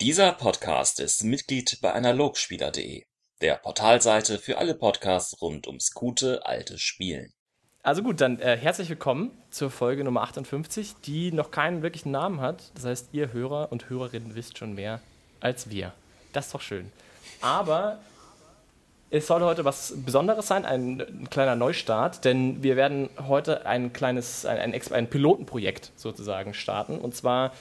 Dieser Podcast ist Mitglied bei Analogspieler.de, der Portalseite für alle Podcasts rund ums gute alte Spielen. Also gut, dann äh, herzlich willkommen zur Folge Nummer 58, die noch keinen wirklichen Namen hat. Das heißt, ihr Hörer und Hörerinnen wisst schon mehr als wir. Das ist doch schön. Aber es soll heute was Besonderes sein, ein, ein, kleiner Neustart, denn wir werden heute ein kleines, ein, ein, ein Pilotenprojekt sozusagen starten. Und zwar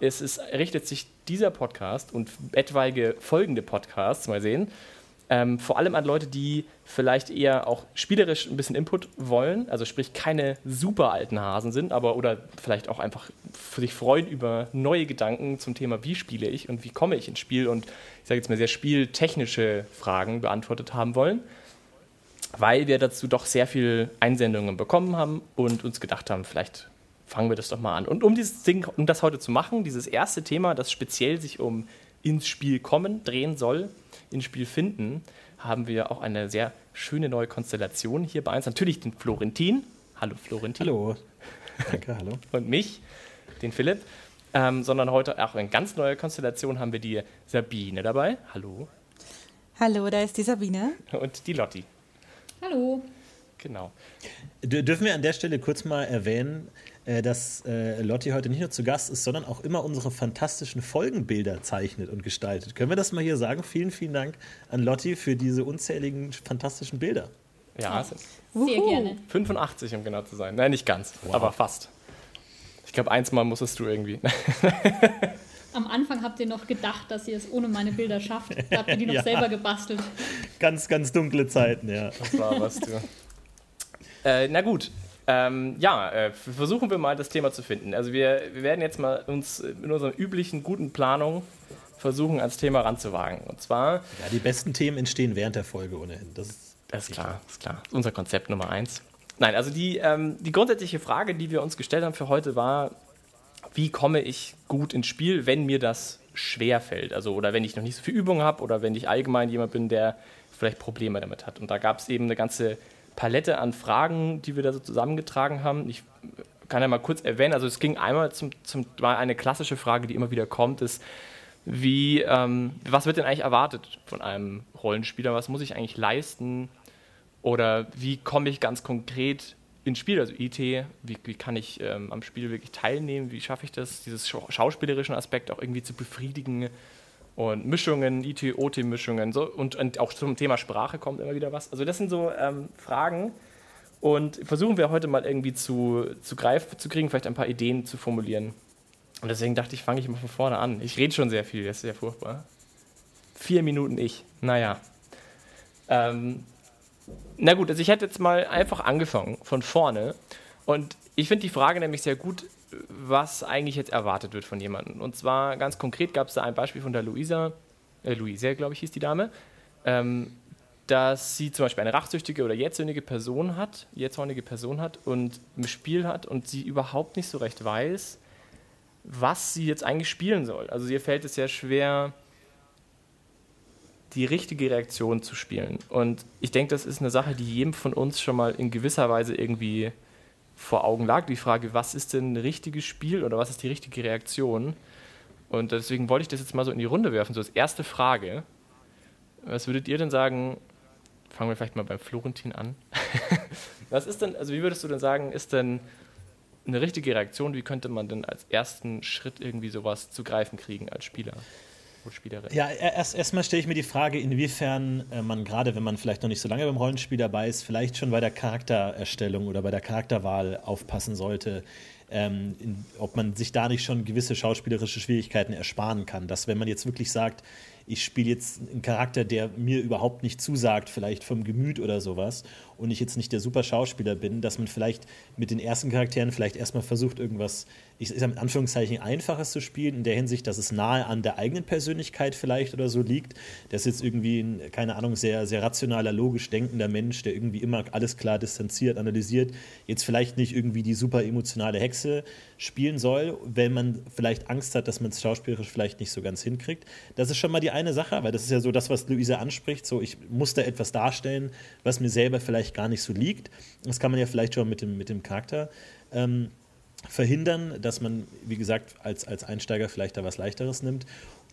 es ist, richtet sich dieser Podcast und etwaige folgende Podcasts, mal sehen, ähm, vor allem an Leute, die vielleicht eher auch spielerisch ein bisschen Input wollen, also sprich keine super alten Hasen sind, aber oder vielleicht auch einfach sich freuen über neue Gedanken zum Thema, wie spiele ich und wie komme ich ins Spiel und ich sage jetzt mal sehr spieltechnische Fragen beantwortet haben wollen, weil wir dazu doch sehr viel Einsendungen bekommen haben und uns gedacht haben, vielleicht fangen wir das doch mal an. Und um dieses Ding, um das heute zu machen, dieses erste Thema, das speziell sich um ins Spiel kommen drehen soll, ins Spiel finden, haben wir auch eine sehr schöne neue Konstellation hier bei uns. Natürlich den Florentin. Hallo Florentin. Hallo. Danke, hallo. Und mich, den Philipp. Ähm, sondern heute auch eine ganz neue Konstellation haben wir die Sabine dabei. Hallo. Hallo, da ist die Sabine. Und die Lotti. Hallo. Genau. Dürfen wir an der Stelle kurz mal erwähnen, äh, dass äh, Lotti heute nicht nur zu Gast ist, sondern auch immer unsere fantastischen Folgenbilder zeichnet und gestaltet. Können wir das mal hier sagen? Vielen, vielen Dank an Lotti für diese unzähligen fantastischen Bilder. Ja, sehr Uhu. gerne. 85, um genau zu sein. Nein, nicht ganz, wow. aber fast. Ich glaube, eins mal musstest du irgendwie. Am Anfang habt ihr noch gedacht, dass ihr es ohne meine Bilder schafft. Da habt ihr die noch ja. selber gebastelt. Ganz, ganz dunkle Zeiten, ja. Das war was, du. äh, na gut, ähm, ja, äh, versuchen wir mal das Thema zu finden. Also wir, wir, werden jetzt mal uns in unserer üblichen guten Planung versuchen, ans Thema ranzuwagen. Und zwar. Ja, die besten Themen entstehen während der Folge ohnehin. Das ist, das ist klar, ist klar. Unser Konzept Nummer eins. Nein, also die, ähm, die grundsätzliche Frage, die wir uns gestellt haben für heute, war, wie komme ich gut ins Spiel, wenn mir das schwer fällt? Also, oder wenn ich noch nicht so viel Übung habe oder wenn ich allgemein jemand bin, der vielleicht Probleme damit hat. Und da gab es eben eine ganze Palette an Fragen, die wir da so zusammengetragen haben. Ich kann ja mal kurz erwähnen, also es ging einmal zum, zum war eine klassische Frage, die immer wieder kommt, ist, wie, ähm, was wird denn eigentlich erwartet von einem Rollenspieler? Was muss ich eigentlich leisten? Oder wie komme ich ganz konkret ins Spiel? Also IT, wie, wie kann ich ähm, am Spiel wirklich teilnehmen? Wie schaffe ich das, dieses schauspielerischen Aspekt auch irgendwie zu befriedigen? Und Mischungen, IT, OT-Mischungen so, und, und, auch zum Thema Sprache kommt immer wieder was. Also das sind so ähm, Fragen und versuchen wir heute mal irgendwie zu, zu greifen, zu kriegen, vielleicht ein paar Ideen zu formulieren. Und deswegen dachte ich, fange ich mal von vorne an. Ich rede schon sehr viel, das ist sehr furchtbar. Vier Minuten ich, naja. Ähm, na gut, also ich hätte jetzt mal einfach angefangen von vorne und ich finde die Frage nämlich sehr gut, was eigentlich jetzt erwartet wird von jemandem. Und zwar ganz konkret gab es da ein Beispiel von der Luisa, äh, Luisa, glaube ich, hieß die Dame, ähm, dass sie zum Beispiel eine rachsüchtige oder jähzornige Person hat, jähzornige Person hat und ein Spiel hat und sie überhaupt nicht so recht weiß, was sie jetzt eigentlich spielen soll. Also ihr fällt es sehr schwer, die richtige Reaktion zu spielen. Und ich denke, das ist eine Sache, die jedem von uns schon mal in gewisser Weise irgendwie vor Augen lag, die Frage, was ist denn ein richtiges Spiel oder was ist die richtige Reaktion? Und deswegen wollte ich das jetzt mal so in die Runde werfen, so als erste Frage. Was würdet ihr denn sagen? Fangen wir vielleicht mal beim Florentin an. was ist denn, also wie würdest du denn sagen, ist denn eine richtige Reaktion? Wie könnte man denn als ersten Schritt irgendwie sowas zu greifen kriegen als Spieler? Spielerin? Ja, erst erstmal stelle ich mir die Frage, inwiefern äh, man gerade, wenn man vielleicht noch nicht so lange beim Rollenspiel dabei ist, vielleicht schon bei der Charaktererstellung oder bei der Charakterwahl aufpassen sollte, ähm, in, ob man sich da nicht schon gewisse schauspielerische Schwierigkeiten ersparen kann. Dass wenn man jetzt wirklich sagt, ich spiele jetzt einen Charakter, der mir überhaupt nicht zusagt, vielleicht vom Gemüt oder sowas, und ich jetzt nicht der super Schauspieler bin, dass man vielleicht mit den ersten Charakteren vielleicht erstmal versucht, irgendwas ich sage mit Anführungszeichen, einfaches zu spielen, in der Hinsicht, dass es nahe an der eigenen Persönlichkeit vielleicht oder so liegt. Der ist jetzt irgendwie ein, keine Ahnung, sehr, sehr rationaler, logisch denkender Mensch, der irgendwie immer alles klar distanziert, analysiert, jetzt vielleicht nicht irgendwie die super emotionale Hexe spielen soll, wenn man vielleicht Angst hat, dass man es schauspielerisch vielleicht nicht so ganz hinkriegt. Das ist schon mal die eine Sache, weil das ist ja so das, was Luisa anspricht, so ich muss da etwas darstellen, was mir selber vielleicht gar nicht so liegt. Das kann man ja vielleicht schon mit dem, mit dem Charakter ähm, verhindern, dass man, wie gesagt, als, als Einsteiger vielleicht da was Leichteres nimmt.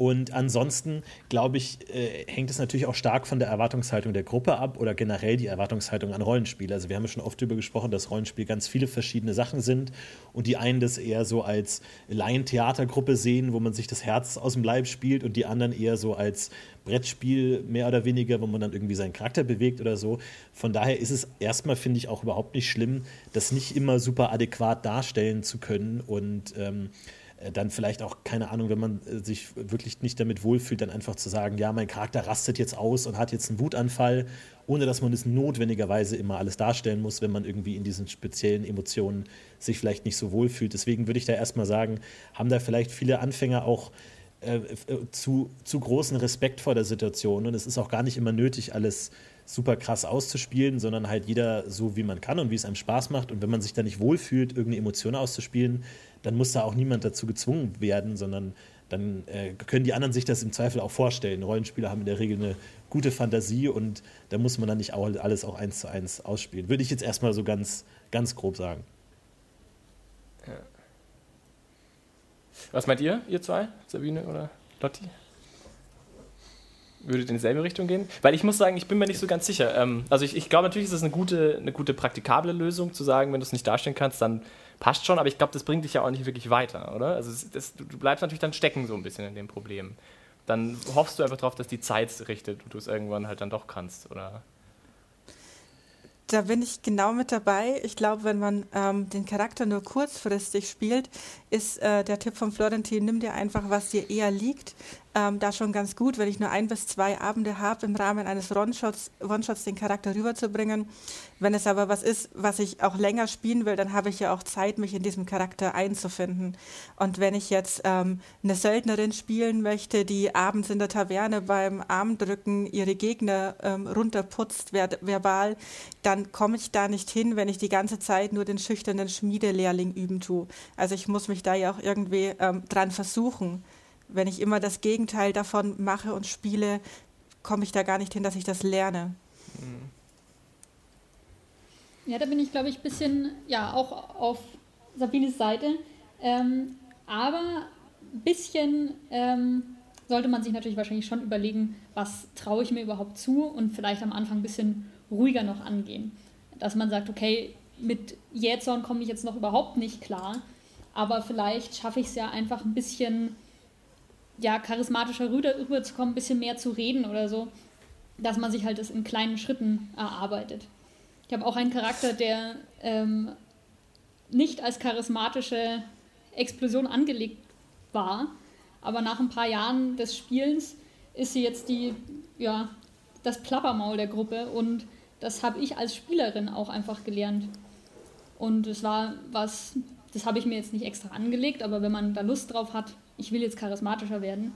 Und ansonsten, glaube ich, äh, hängt es natürlich auch stark von der Erwartungshaltung der Gruppe ab oder generell die Erwartungshaltung an Rollenspiele. Also wir haben schon oft darüber gesprochen, dass Rollenspiel ganz viele verschiedene Sachen sind und die einen das eher so als Laientheatergruppe sehen, wo man sich das Herz aus dem Leib spielt und die anderen eher so als Brettspiel mehr oder weniger, wo man dann irgendwie seinen Charakter bewegt oder so. Von daher ist es erstmal, finde ich, auch überhaupt nicht schlimm, das nicht immer super adäquat darstellen zu können und ähm, äh, dann vielleicht auch, keine Ahnung, wenn man äh, sich wirklich nicht damit wohlfühlt, dann einfach zu sagen, ja, mein Charakter rastet jetzt aus und hat jetzt einen Wutanfall, ohne dass man es notwendigerweise immer alles darstellen muss, wenn man irgendwie in diesen speziellen Emotionen sich vielleicht nicht so wohlfühlt. Deswegen würde ich da erstmal sagen, haben da vielleicht viele Anfänger auch äh, äh, zu, zu großen Respekt vor der Situation und es ist auch gar nicht immer nötig, alles super krass auszuspielen, sondern halt jeder so, wie man kann und wie es einem Spaß macht. Und wenn man sich da nicht wohlfühlt, irgendeine Emotion auszuspielen, dann muss da auch niemand dazu gezwungen werden, sondern dann äh, können die anderen sich das im Zweifel auch vorstellen. Rollenspieler haben in der Regel eine gute Fantasie und da muss man dann nicht auch alles auch eins zu eins ausspielen. Würde ich jetzt erstmal so ganz, ganz grob sagen. Ja. Was meint ihr, ihr zwei, Sabine oder Lotti? Würde in dieselbe Richtung gehen? Weil ich muss sagen, ich bin mir nicht so ganz sicher. Ähm, also ich, ich glaube natürlich ist es eine gute, eine gute praktikable Lösung zu sagen, wenn du es nicht darstellen kannst, dann passt schon, aber ich glaube, das bringt dich ja auch nicht wirklich weiter, oder? Also das, du bleibst natürlich dann stecken so ein bisschen in dem Problem. Dann hoffst du einfach darauf, dass die Zeit richtet und du es irgendwann halt dann doch kannst, oder? Da bin ich genau mit dabei. Ich glaube, wenn man ähm, den Charakter nur kurzfristig spielt, ist äh, der Tipp von Florentin, nimm dir einfach, was dir eher liegt ähm, da schon ganz gut, wenn ich nur ein bis zwei Abende habe, im Rahmen eines One-Shots, den Charakter rüberzubringen. Wenn es aber was ist, was ich auch länger spielen will, dann habe ich ja auch Zeit, mich in diesem Charakter einzufinden. Und wenn ich jetzt ähm, eine Söldnerin spielen möchte, die abends in der Taverne beim Armdrücken ihre Gegner ähm, runterputzt, ver verbal, dann komme ich da nicht hin, wenn ich die ganze Zeit nur den schüchternen Schmiedelehrling üben tue. Also ich muss mich da ja auch irgendwie ähm, dran versuchen wenn ich immer das Gegenteil davon mache und spiele, komme ich da gar nicht hin, dass ich das lerne. Ja, da bin ich, glaube ich, ein bisschen, ja, auch auf Sabines Seite. Ähm, aber ein bisschen ähm, sollte man sich natürlich wahrscheinlich schon überlegen, was traue ich mir überhaupt zu und vielleicht am Anfang ein bisschen ruhiger noch angehen. Dass man sagt, okay, mit Jähzorn komme ich jetzt noch überhaupt nicht klar, aber vielleicht schaffe ich es ja einfach ein bisschen ja, charismatischer rüber, rüberzukommen, ein bisschen mehr zu reden oder so, dass man sich halt das in kleinen Schritten erarbeitet. Ich habe auch einen Charakter, der ähm, nicht als charismatische Explosion angelegt war, aber nach ein paar Jahren des Spielens ist sie jetzt die, ja, das Plappermaul der Gruppe und das habe ich als Spielerin auch einfach gelernt. Und es war was, das habe ich mir jetzt nicht extra angelegt, aber wenn man da Lust drauf hat, ich will jetzt charismatischer werden,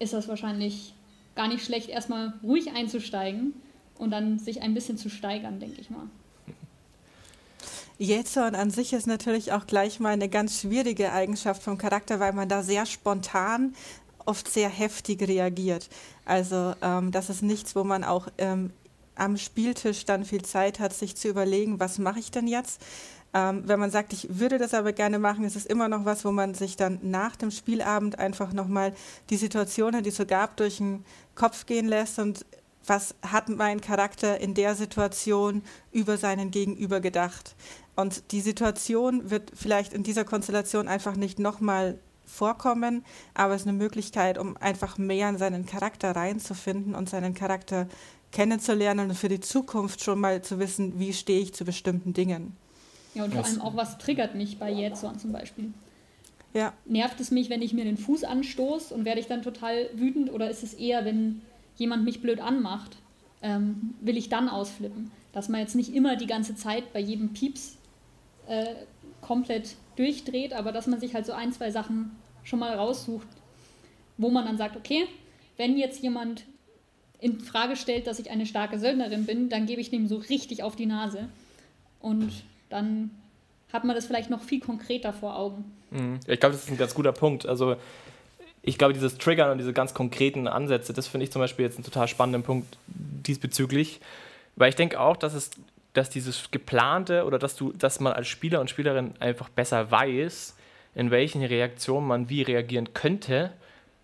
ist das wahrscheinlich gar nicht schlecht, erstmal ruhig einzusteigen und dann sich ein bisschen zu steigern, denke ich mal. Jähzorn an sich ist natürlich auch gleich mal eine ganz schwierige Eigenschaft vom Charakter, weil man da sehr spontan, oft sehr heftig reagiert. Also ähm, das ist nichts, wo man auch ähm, am Spieltisch dann viel Zeit hat, sich zu überlegen, was mache ich denn jetzt, ähm, wenn man sagt, ich würde das aber gerne machen, ist es immer noch was, wo man sich dann nach dem Spielabend einfach nochmal die Situationen, die es so gab, durch den Kopf gehen lässt und was hat mein Charakter in der Situation über seinen Gegenüber gedacht. Und die Situation wird vielleicht in dieser Konstellation einfach nicht nochmal vorkommen, aber es ist eine Möglichkeit, um einfach mehr in seinen Charakter reinzufinden und seinen Charakter kennenzulernen und für die Zukunft schon mal zu wissen, wie stehe ich zu bestimmten Dingen. Ja, und vor allem auch, was triggert mich bei Jetson zum Beispiel? Ja. Nervt es mich, wenn ich mir den Fuß anstoße und werde ich dann total wütend oder ist es eher, wenn jemand mich blöd anmacht, ähm, will ich dann ausflippen? Dass man jetzt nicht immer die ganze Zeit bei jedem Pieps äh, komplett durchdreht, aber dass man sich halt so ein, zwei Sachen schon mal raussucht, wo man dann sagt, okay, wenn jetzt jemand in Frage stellt, dass ich eine starke Söldnerin bin, dann gebe ich dem so richtig auf die Nase. Und dann hat man das vielleicht noch viel konkreter vor Augen. Mhm. Ich glaube, das ist ein ganz guter Punkt. Also ich glaube, dieses Triggern und diese ganz konkreten Ansätze, das finde ich zum Beispiel jetzt einen total spannenden Punkt diesbezüglich, weil ich denke auch, dass es, dass dieses geplante oder dass du, dass man als Spieler und Spielerin einfach besser weiß, in welchen Reaktionen man wie reagieren könnte,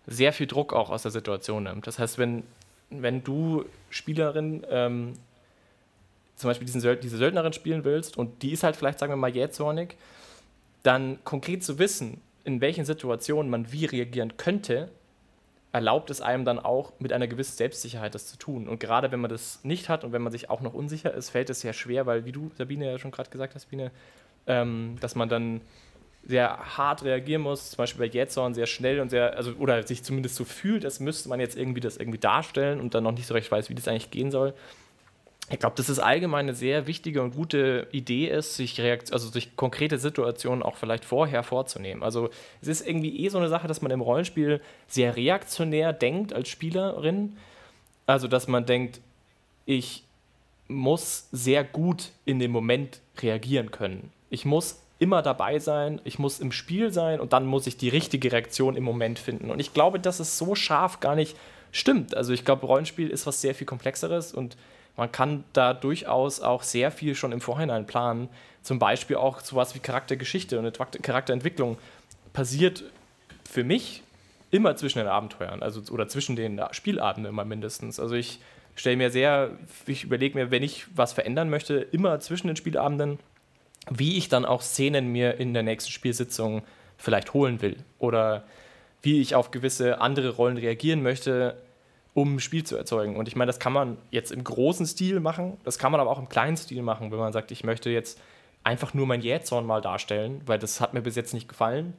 sehr viel Druck auch aus der Situation nimmt. Das heißt, wenn, wenn du Spielerin ähm, zum Beispiel diesen, diese Söldnerin spielen willst und die ist halt vielleicht, sagen wir mal, jähzornig, dann konkret zu wissen, in welchen Situationen man wie reagieren könnte, erlaubt es einem dann auch mit einer gewissen Selbstsicherheit das zu tun. Und gerade wenn man das nicht hat und wenn man sich auch noch unsicher ist, fällt es sehr schwer, weil, wie du, Sabine, ja schon gerade gesagt hast, Sabine, ähm, dass man dann sehr hart reagieren muss, zum Beispiel bei Jetson sehr schnell und sehr, also oder sich zumindest so fühlt, als müsste man jetzt irgendwie das irgendwie darstellen und dann noch nicht so recht weiß, wie das eigentlich gehen soll. Ich glaube, dass es allgemein eine sehr wichtige und gute Idee ist, sich, Reakt also sich konkrete Situationen auch vielleicht vorher vorzunehmen. Also es ist irgendwie eh so eine Sache, dass man im Rollenspiel sehr reaktionär denkt als Spielerin. Also dass man denkt, ich muss sehr gut in dem Moment reagieren können. Ich muss immer dabei sein, ich muss im Spiel sein und dann muss ich die richtige Reaktion im Moment finden. Und ich glaube, dass es so scharf gar nicht stimmt. Also ich glaube, Rollenspiel ist was sehr viel komplexeres und man kann da durchaus auch sehr viel schon im Vorhinein planen. Zum Beispiel auch sowas wie Charaktergeschichte und Charakterentwicklung passiert für mich immer zwischen den Abenteuern, also oder zwischen den Spielabenden immer mindestens. Also ich stelle mir sehr, ich überlege mir, wenn ich was verändern möchte, immer zwischen den Spielabenden, wie ich dann auch Szenen mir in der nächsten Spielsitzung vielleicht holen will oder wie ich auf gewisse andere Rollen reagieren möchte, um ein Spiel zu erzeugen. Und ich meine, das kann man jetzt im großen Stil machen, das kann man aber auch im kleinen Stil machen, wenn man sagt, ich möchte jetzt einfach nur mein Jähzorn mal darstellen, weil das hat mir bis jetzt nicht gefallen.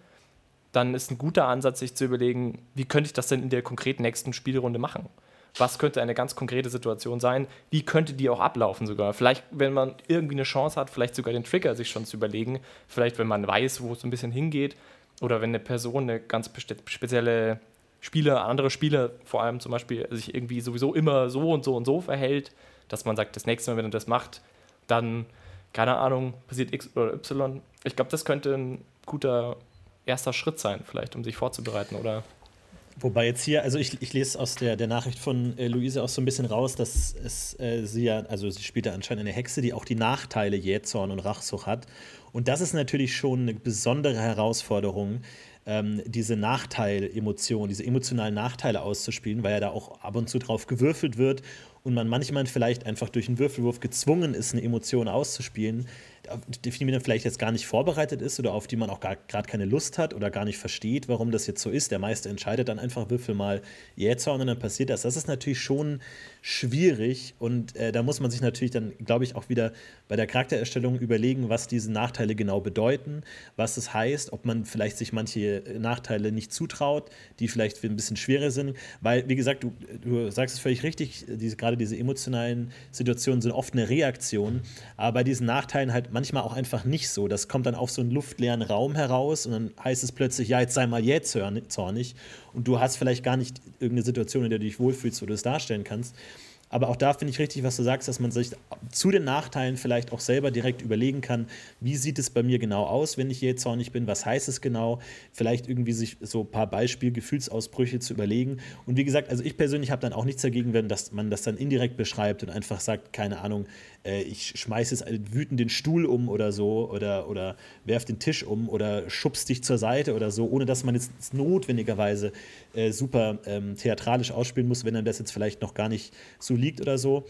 Dann ist ein guter Ansatz, sich zu überlegen, wie könnte ich das denn in der konkreten nächsten Spielrunde machen? Was könnte eine ganz konkrete Situation sein? Wie könnte die auch ablaufen sogar? Vielleicht, wenn man irgendwie eine Chance hat, vielleicht sogar den Trigger sich schon zu überlegen. Vielleicht, wenn man weiß, wo es ein bisschen hingeht. Oder wenn eine Person eine ganz spezielle Spieler, andere Spieler vor allem zum Beispiel, sich irgendwie sowieso immer so und so und so verhält, dass man sagt, das nächste Mal, wenn er das macht, dann, keine Ahnung, passiert X oder Y. Ich glaube, das könnte ein guter erster Schritt sein, vielleicht, um sich vorzubereiten, oder? Wobei jetzt hier, also ich, ich lese aus der, der Nachricht von äh, Luise auch so ein bisschen raus, dass es äh, sie ja, also sie spielt ja anscheinend eine Hexe, die auch die Nachteile Jähzorn und Rachsucht hat. Und das ist natürlich schon eine besondere Herausforderung, ähm, diese Nachteil-Emotionen, diese emotionalen Nachteile auszuspielen, weil ja da auch ab und zu drauf gewürfelt wird und man manchmal vielleicht einfach durch einen Würfelwurf gezwungen ist, eine Emotion auszuspielen, auf die man vielleicht jetzt gar nicht vorbereitet ist oder auf die man auch gerade keine Lust hat oder gar nicht versteht, warum das jetzt so ist. Der Meister entscheidet dann einfach, würfel mal Jähzorn und dann passiert das. Das ist natürlich schon schwierig und äh, da muss man sich natürlich dann, glaube ich, auch wieder bei der Charaktererstellung überlegen, was diese Nachteile genau bedeuten, was es heißt, ob man vielleicht sich manche Nachteile nicht zutraut, die vielleicht ein bisschen schwerer sind, weil, wie gesagt, du, du sagst es völlig richtig, diese, gerade diese emotionalen Situationen sind oft eine Reaktion, aber bei diesen Nachteilen halt manchmal auch einfach nicht so. Das kommt dann auf so einen luftleeren Raum heraus und dann heißt es plötzlich, ja, jetzt sei mal jähzornig und du hast vielleicht gar nicht irgendeine Situation, in der du dich wohlfühlst, wo du es darstellen kannst. Aber auch da finde ich richtig, was du sagst, dass man sich zu den Nachteilen vielleicht auch selber direkt überlegen kann, wie sieht es bei mir genau aus, wenn ich jähzornig bin, was heißt es genau, vielleicht irgendwie sich so ein paar Beispiel-Gefühlsausbrüche zu überlegen. Und wie gesagt, also ich persönlich habe dann auch nichts dagegen, wenn das, man das dann indirekt beschreibt und einfach sagt, keine Ahnung, äh, ich schmeiße jetzt wütend den Stuhl um oder so oder, oder werf den Tisch um oder schubst dich zur Seite oder so, ohne dass man jetzt notwendigerweise äh, super ähm, theatralisch ausspielen muss, wenn einem das jetzt vielleicht noch gar nicht so liegt oder so.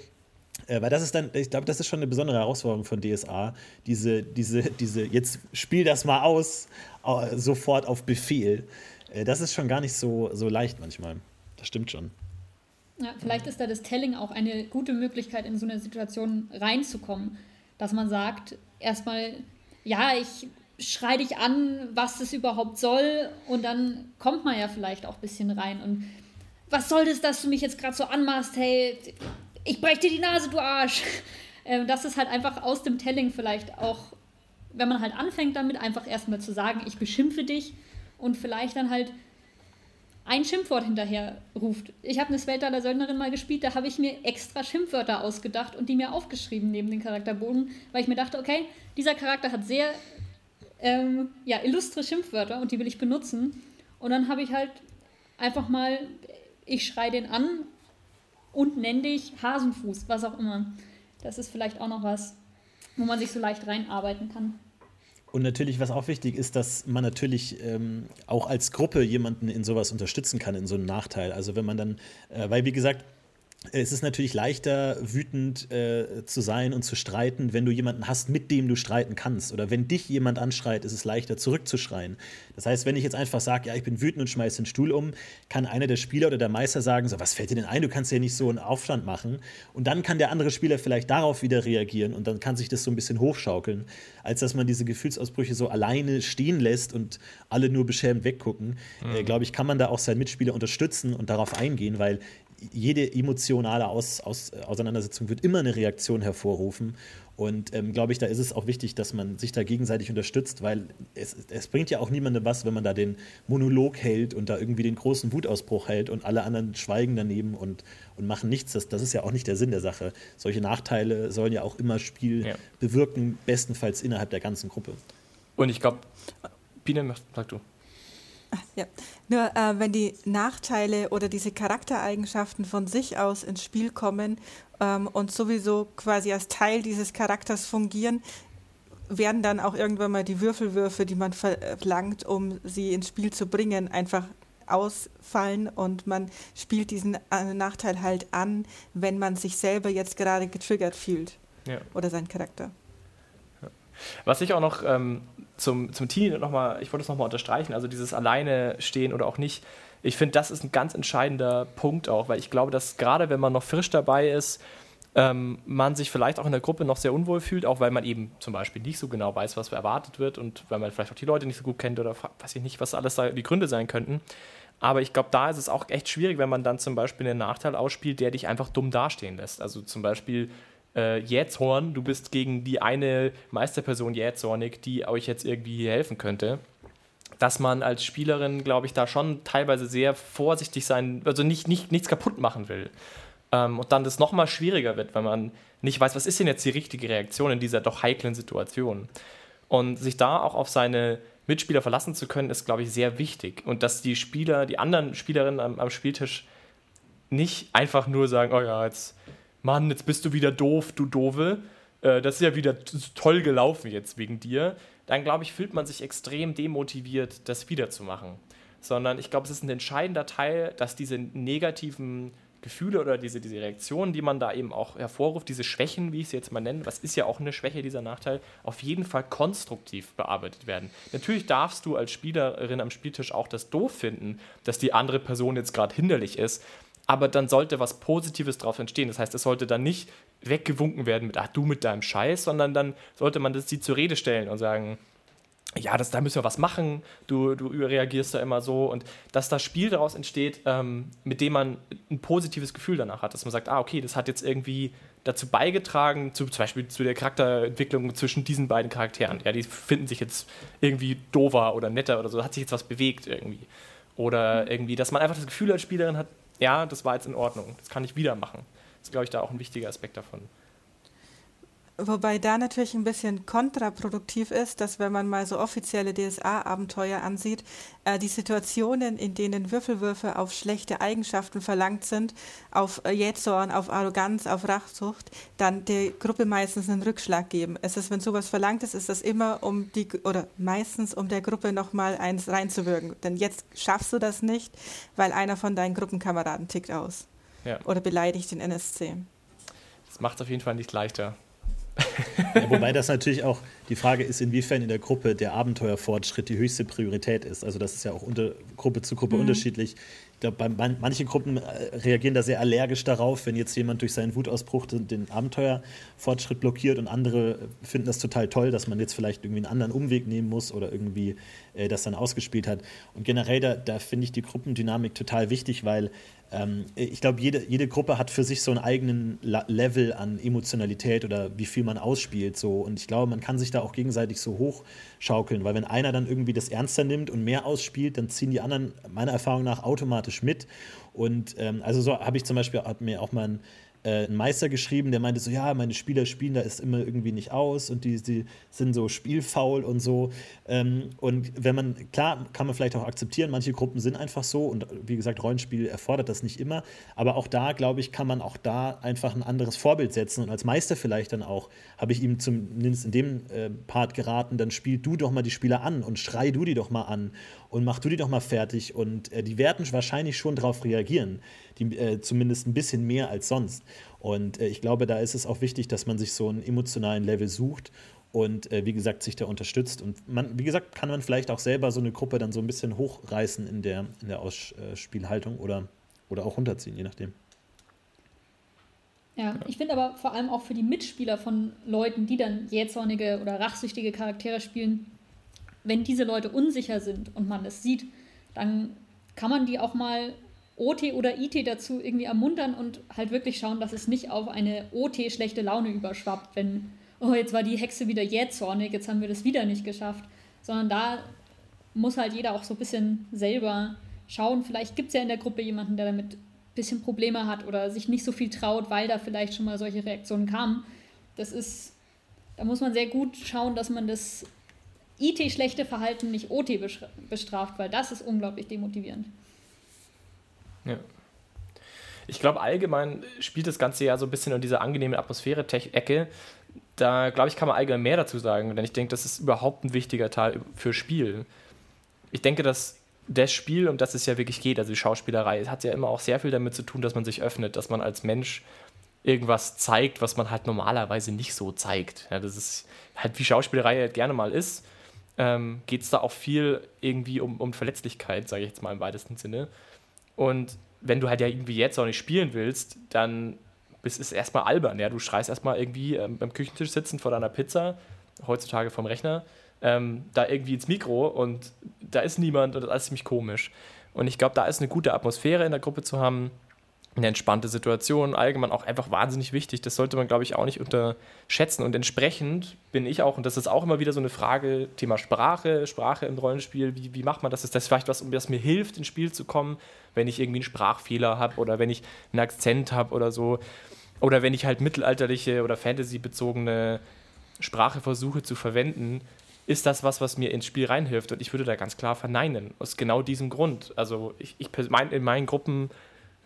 Äh, weil das ist dann, ich glaube, das ist schon eine besondere Herausforderung von DSA. Diese, diese, diese, jetzt spiel das mal aus, äh, sofort auf Befehl. Äh, das ist schon gar nicht so, so leicht manchmal. Das stimmt schon. Ja, vielleicht ist da das Telling auch eine gute Möglichkeit, in so eine Situation reinzukommen. Dass man sagt, erstmal, ja, ich schrei dich an, was es überhaupt soll, und dann kommt man ja vielleicht auch ein bisschen rein. Und was soll das, dass du mich jetzt gerade so anmachst? Hey, ich brech dir die Nase, du Arsch. Ähm, das ist halt einfach aus dem Telling vielleicht auch, wenn man halt anfängt damit, einfach erstmal zu sagen, ich beschimpfe dich und vielleicht dann halt ein Schimpfwort hinterher ruft. Ich habe eine Sveltaler Söldnerin mal gespielt, da habe ich mir extra Schimpfwörter ausgedacht und die mir aufgeschrieben neben den Charakterbogen, weil ich mir dachte, okay, dieser Charakter hat sehr ähm, ja, illustre Schimpfwörter und die will ich benutzen. Und dann habe ich halt einfach mal, ich schreie den an und nenne dich Hasenfuß, was auch immer. Das ist vielleicht auch noch was, wo man sich so leicht reinarbeiten kann. Und natürlich, was auch wichtig ist, dass man natürlich ähm, auch als Gruppe jemanden in sowas unterstützen kann, in so einem Nachteil. Also wenn man dann, äh, weil wie gesagt, es ist natürlich leichter, wütend äh, zu sein und zu streiten, wenn du jemanden hast, mit dem du streiten kannst. Oder wenn dich jemand anschreit, ist es leichter, zurückzuschreien. Das heißt, wenn ich jetzt einfach sage, ja, ich bin wütend und schmeiße den Stuhl um, kann einer der Spieler oder der Meister sagen, so, was fällt dir denn ein? Du kannst ja nicht so einen Aufstand machen. Und dann kann der andere Spieler vielleicht darauf wieder reagieren und dann kann sich das so ein bisschen hochschaukeln, als dass man diese Gefühlsausbrüche so alleine stehen lässt und alle nur beschämt weggucken. Mhm. Äh, Glaube ich, kann man da auch seinen Mitspieler unterstützen und darauf eingehen, weil jede emotionale Aus, Aus, Auseinandersetzung wird immer eine Reaktion hervorrufen. Und ähm, glaube ich, da ist es auch wichtig, dass man sich da gegenseitig unterstützt, weil es, es bringt ja auch niemandem was, wenn man da den Monolog hält und da irgendwie den großen Wutausbruch hält und alle anderen schweigen daneben und, und machen nichts. Das, das ist ja auch nicht der Sinn der Sache. Solche Nachteile sollen ja auch immer Spiel ja. bewirken, bestenfalls innerhalb der ganzen Gruppe. Und ich glaube, Biene, sag du. Ja, nur äh, wenn die Nachteile oder diese Charaktereigenschaften von sich aus ins Spiel kommen ähm, und sowieso quasi als Teil dieses Charakters fungieren, werden dann auch irgendwann mal die Würfelwürfe, die man verlangt, um sie ins Spiel zu bringen, einfach ausfallen und man spielt diesen äh, Nachteil halt an, wenn man sich selber jetzt gerade getriggert fühlt ja. oder seinen Charakter. Was ich auch noch ähm, zum, zum Teenie nochmal, ich wollte es nochmal unterstreichen, also dieses alleine stehen oder auch nicht. Ich finde, das ist ein ganz entscheidender Punkt auch, weil ich glaube, dass gerade wenn man noch frisch dabei ist, ähm, man sich vielleicht auch in der Gruppe noch sehr unwohl fühlt, auch weil man eben zum Beispiel nicht so genau weiß, was erwartet wird und weil man vielleicht auch die Leute nicht so gut kennt oder weiß ich nicht, was alles die Gründe sein könnten. Aber ich glaube, da ist es auch echt schwierig, wenn man dann zum Beispiel einen Nachteil ausspielt, der dich einfach dumm dastehen lässt. Also zum Beispiel äh, Jähzorn, du bist gegen die eine Meisterperson Jähzornig, die euch jetzt irgendwie helfen könnte. Dass man als Spielerin, glaube ich, da schon teilweise sehr vorsichtig sein, also nicht, nicht, nichts kaputt machen will. Ähm, und dann das nochmal schwieriger wird, wenn man nicht weiß, was ist denn jetzt die richtige Reaktion in dieser doch heiklen Situation. Und sich da auch auf seine Mitspieler verlassen zu können, ist, glaube ich, sehr wichtig. Und dass die Spieler, die anderen Spielerinnen am, am Spieltisch nicht einfach nur sagen, oh ja, jetzt Mann, jetzt bist du wieder doof, du Dove. Äh, das ist ja wieder toll gelaufen jetzt wegen dir. Dann, glaube ich, fühlt man sich extrem demotiviert, das wiederzumachen. Sondern ich glaube, es ist ein entscheidender Teil, dass diese negativen Gefühle oder diese, diese Reaktionen, die man da eben auch hervorruft, diese Schwächen, wie ich sie jetzt mal nenne, was ist ja auch eine Schwäche, dieser Nachteil, auf jeden Fall konstruktiv bearbeitet werden. Natürlich darfst du als Spielerin am Spieltisch auch das doof finden, dass die andere Person jetzt gerade hinderlich ist, aber dann sollte was Positives darauf entstehen. Das heißt, es sollte dann nicht weggewunken werden mit, ach du mit deinem Scheiß, sondern dann sollte man das sie zur Rede stellen und sagen, ja, das, da müssen wir was machen, du, du reagierst da immer so und dass das Spiel daraus entsteht, ähm, mit dem man ein positives Gefühl danach hat, dass man sagt, ah, okay, das hat jetzt irgendwie dazu beigetragen, zu, zum Beispiel zu der Charakterentwicklung zwischen diesen beiden Charakteren. Ja, die finden sich jetzt irgendwie dover oder netter oder so, hat sich jetzt was bewegt irgendwie. Oder irgendwie, dass man einfach das Gefühl als Spielerin hat, ja, das war jetzt in Ordnung, das kann ich wieder machen. Das ist, glaube ich, da auch ein wichtiger Aspekt davon. Wobei da natürlich ein bisschen kontraproduktiv ist, dass wenn man mal so offizielle DSA-Abenteuer ansieht, äh, die Situationen, in denen Würfelwürfe auf schlechte Eigenschaften verlangt sind, auf äh, Jähzorn, auf Arroganz, auf Rachsucht, dann der Gruppe meistens einen Rückschlag geben. Es ist, wenn sowas verlangt ist, ist das immer um die, oder meistens um der Gruppe nochmal eins reinzuwirken. Denn jetzt schaffst du das nicht, weil einer von deinen Gruppenkameraden tickt aus. Ja. Oder beleidigt den NSC. Das macht es auf jeden Fall nicht leichter. Ja, wobei das natürlich auch die Frage ist, inwiefern in der Gruppe der Abenteuerfortschritt die höchste Priorität ist. Also das ist ja auch unter, Gruppe zu Gruppe mhm. unterschiedlich. Ich glaube, manche Gruppen äh, reagieren da sehr allergisch darauf, wenn jetzt jemand durch seinen Wutausbruch den, den Abenteuerfortschritt blockiert und andere finden das total toll, dass man jetzt vielleicht irgendwie einen anderen Umweg nehmen muss oder irgendwie äh, das dann ausgespielt hat. Und generell, da, da finde ich die Gruppendynamik total wichtig, weil ähm, ich glaube, jede, jede Gruppe hat für sich so einen eigenen La Level an Emotionalität oder wie viel man ausspielt. So. Und ich glaube, man kann sich da auch gegenseitig so hochschaukeln, weil wenn einer dann irgendwie das ernster nimmt und mehr ausspielt, dann ziehen die anderen meiner Erfahrung nach automatisch mit. Und ähm, also so habe ich zum Beispiel, hat mir auch mal ein äh, einen Meister geschrieben, der meinte so, ja, meine Spieler spielen da ist immer irgendwie nicht aus und die, die sind so spielfaul und so. Ähm, und wenn man, klar, kann man vielleicht auch akzeptieren, manche Gruppen sind einfach so und wie gesagt, Rollenspiel erfordert das nicht immer, aber auch da, glaube ich, kann man auch da einfach ein anderes Vorbild setzen. Und als Meister vielleicht dann auch, habe ich ihm zumindest in dem äh, Part geraten, dann spiel du doch mal die Spieler an und schrei du die doch mal an und mach du die doch mal fertig. Und äh, die werden wahrscheinlich schon darauf reagieren, die, äh, zumindest ein bisschen mehr als sonst. Und äh, ich glaube, da ist es auch wichtig, dass man sich so einen emotionalen Level sucht und äh, wie gesagt sich da unterstützt. Und man, wie gesagt, kann man vielleicht auch selber so eine Gruppe dann so ein bisschen hochreißen in der, in der Ausspielhaltung oder, oder auch runterziehen, je nachdem. Ja, ich finde aber vor allem auch für die Mitspieler von Leuten, die dann jähzornige oder rachsüchtige Charaktere spielen, wenn diese Leute unsicher sind und man es sieht, dann kann man die auch mal OT oder IT dazu irgendwie ermuntern und halt wirklich schauen, dass es nicht auf eine OT schlechte Laune überschwappt, wenn, oh, jetzt war die Hexe wieder jähzornig, jetzt haben wir das wieder nicht geschafft, sondern da muss halt jeder auch so ein bisschen selber schauen. Vielleicht gibt es ja in der Gruppe jemanden, der damit ein bisschen Probleme hat oder sich nicht so viel traut, weil da vielleicht schon mal solche Reaktionen kamen. Das ist, da muss man sehr gut schauen, dass man das IT-schlechte Verhalten nicht OT bestraft, weil das ist unglaublich demotivierend. Ja. Ich glaube, allgemein spielt das Ganze ja so ein bisschen in dieser angenehmen Atmosphäre-Ecke. Da, glaube ich, kann man allgemein mehr dazu sagen, denn ich denke, das ist überhaupt ein wichtiger Teil für Spiel. Ich denke, dass das Spiel, um das es ja wirklich geht, also die Schauspielerei, hat ja immer auch sehr viel damit zu tun, dass man sich öffnet, dass man als Mensch irgendwas zeigt, was man halt normalerweise nicht so zeigt. Ja, das ist halt wie Schauspielerei halt gerne mal ist, ähm, geht es da auch viel irgendwie um, um Verletzlichkeit, sage ich jetzt mal im weitesten Sinne. Und wenn du halt ja irgendwie jetzt auch nicht spielen willst, dann ist es erstmal albern. Ja? Du schreist erstmal irgendwie ähm, beim Küchentisch sitzen vor deiner Pizza, heutzutage vom Rechner, ähm, da irgendwie ins Mikro und da ist niemand und das ist ziemlich komisch. Und ich glaube, da ist eine gute Atmosphäre in der Gruppe zu haben, eine entspannte Situation, allgemein auch einfach wahnsinnig wichtig. Das sollte man, glaube ich, auch nicht unterschätzen. Und entsprechend bin ich auch, und das ist auch immer wieder so eine Frage, Thema Sprache, Sprache im Rollenspiel, wie, wie macht man das? Ist das vielleicht was, um das mir hilft, ins Spiel zu kommen, wenn ich irgendwie einen Sprachfehler habe oder wenn ich einen Akzent habe oder so. Oder wenn ich halt mittelalterliche oder Fantasy-bezogene Sprache versuche zu verwenden, ist das was, was mir ins Spiel reinhilft? Und ich würde da ganz klar verneinen. Aus genau diesem Grund. Also ich, ich mein, in meinen Gruppen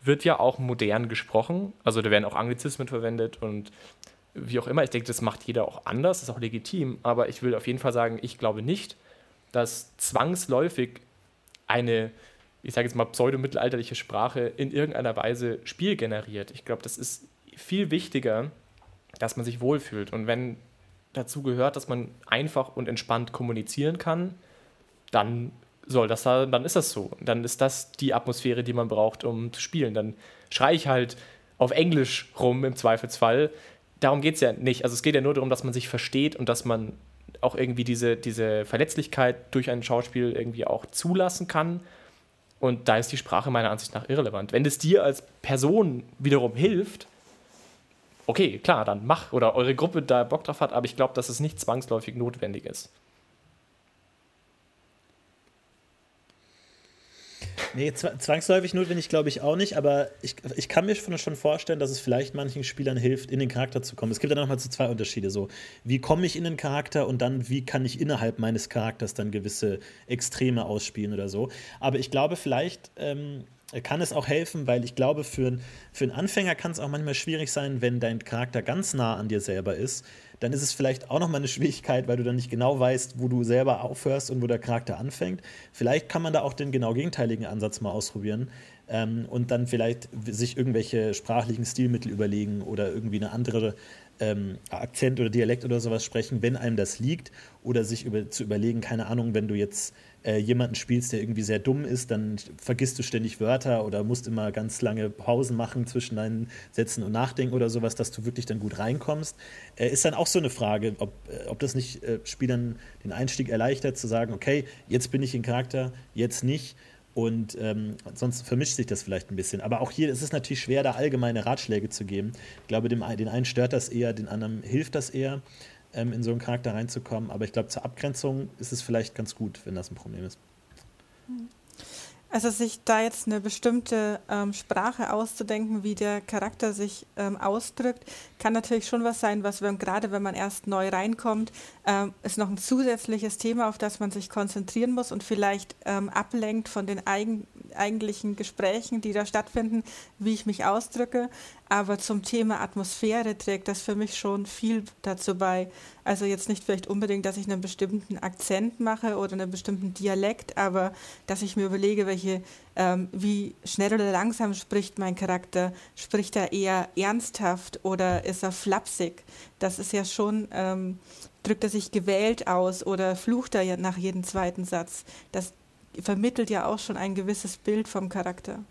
wird ja auch modern gesprochen. Also da werden auch Anglizismen verwendet und wie auch immer. Ich denke, das macht jeder auch anders, ist auch legitim. Aber ich will auf jeden Fall sagen, ich glaube nicht, dass zwangsläufig eine, ich sage jetzt mal, pseudo-mittelalterliche Sprache in irgendeiner Weise Spiel generiert. Ich glaube, das ist viel wichtiger, dass man sich wohlfühlt. Und wenn dazu gehört, dass man einfach und entspannt kommunizieren kann, dann soll das dann ist das so. Dann ist das die Atmosphäre, die man braucht, um zu spielen. Dann schreie ich halt auf Englisch rum im Zweifelsfall. Darum geht es ja nicht. Also es geht ja nur darum, dass man sich versteht und dass man auch irgendwie diese, diese Verletzlichkeit durch ein Schauspiel irgendwie auch zulassen kann. Und da ist die Sprache meiner Ansicht nach irrelevant. Wenn es dir als Person wiederum hilft, okay, klar, dann mach oder eure Gruppe da Bock drauf hat, aber ich glaube, dass es nicht zwangsläufig notwendig ist. Nee, zwangsläufig notwendig glaube ich auch nicht, aber ich, ich kann mir schon vorstellen, dass es vielleicht manchen Spielern hilft, in den Charakter zu kommen. Es gibt dann nochmal so zwei Unterschiede. So, wie komme ich in den Charakter und dann, wie kann ich innerhalb meines Charakters dann gewisse Extreme ausspielen oder so. Aber ich glaube, vielleicht ähm, kann es auch helfen, weil ich glaube, für, für einen Anfänger kann es auch manchmal schwierig sein, wenn dein Charakter ganz nah an dir selber ist dann ist es vielleicht auch nochmal eine Schwierigkeit, weil du dann nicht genau weißt, wo du selber aufhörst und wo der Charakter anfängt. Vielleicht kann man da auch den genau gegenteiligen Ansatz mal ausprobieren ähm, und dann vielleicht sich irgendwelche sprachlichen Stilmittel überlegen oder irgendwie eine andere ähm, Akzent oder Dialekt oder sowas sprechen, wenn einem das liegt oder sich über, zu überlegen, keine Ahnung, wenn du jetzt äh, jemanden spielst, der irgendwie sehr dumm ist, dann vergisst du ständig Wörter oder musst immer ganz lange Pausen machen zwischen deinen Sätzen und nachdenken oder sowas, dass du wirklich dann gut reinkommst. Äh, ist dann auch so eine Frage, ob, äh, ob das nicht äh, Spielern den Einstieg erleichtert, zu sagen, okay, jetzt bin ich in Charakter, jetzt nicht. Und ähm, sonst vermischt sich das vielleicht ein bisschen. Aber auch hier ist es natürlich schwer, da allgemeine Ratschläge zu geben. Ich glaube, dem, den einen stört das eher, den anderen hilft das eher ähm, in so einen Charakter reinzukommen. Aber ich glaube, zur Abgrenzung ist es vielleicht ganz gut, wenn das ein Problem ist. Also sich da jetzt eine bestimmte ähm, Sprache auszudenken, wie der Charakter sich ähm, ausdrückt, kann natürlich schon was sein, was wenn, gerade wenn man erst neu reinkommt, ähm, ist noch ein zusätzliches Thema, auf das man sich konzentrieren muss und vielleicht ähm, ablenkt von den eigen, eigentlichen Gesprächen, die da stattfinden, wie ich mich ausdrücke. Aber zum Thema Atmosphäre trägt das für mich schon viel dazu bei. Also jetzt nicht vielleicht unbedingt, dass ich einen bestimmten Akzent mache oder einen bestimmten Dialekt, aber dass ich mir überlege, welche, ähm, wie schnell oder langsam spricht mein Charakter. Spricht er eher ernsthaft oder ist er flapsig? Das ist ja schon, ähm, drückt er sich gewählt aus oder flucht er nach jedem zweiten Satz. Das vermittelt ja auch schon ein gewisses Bild vom Charakter.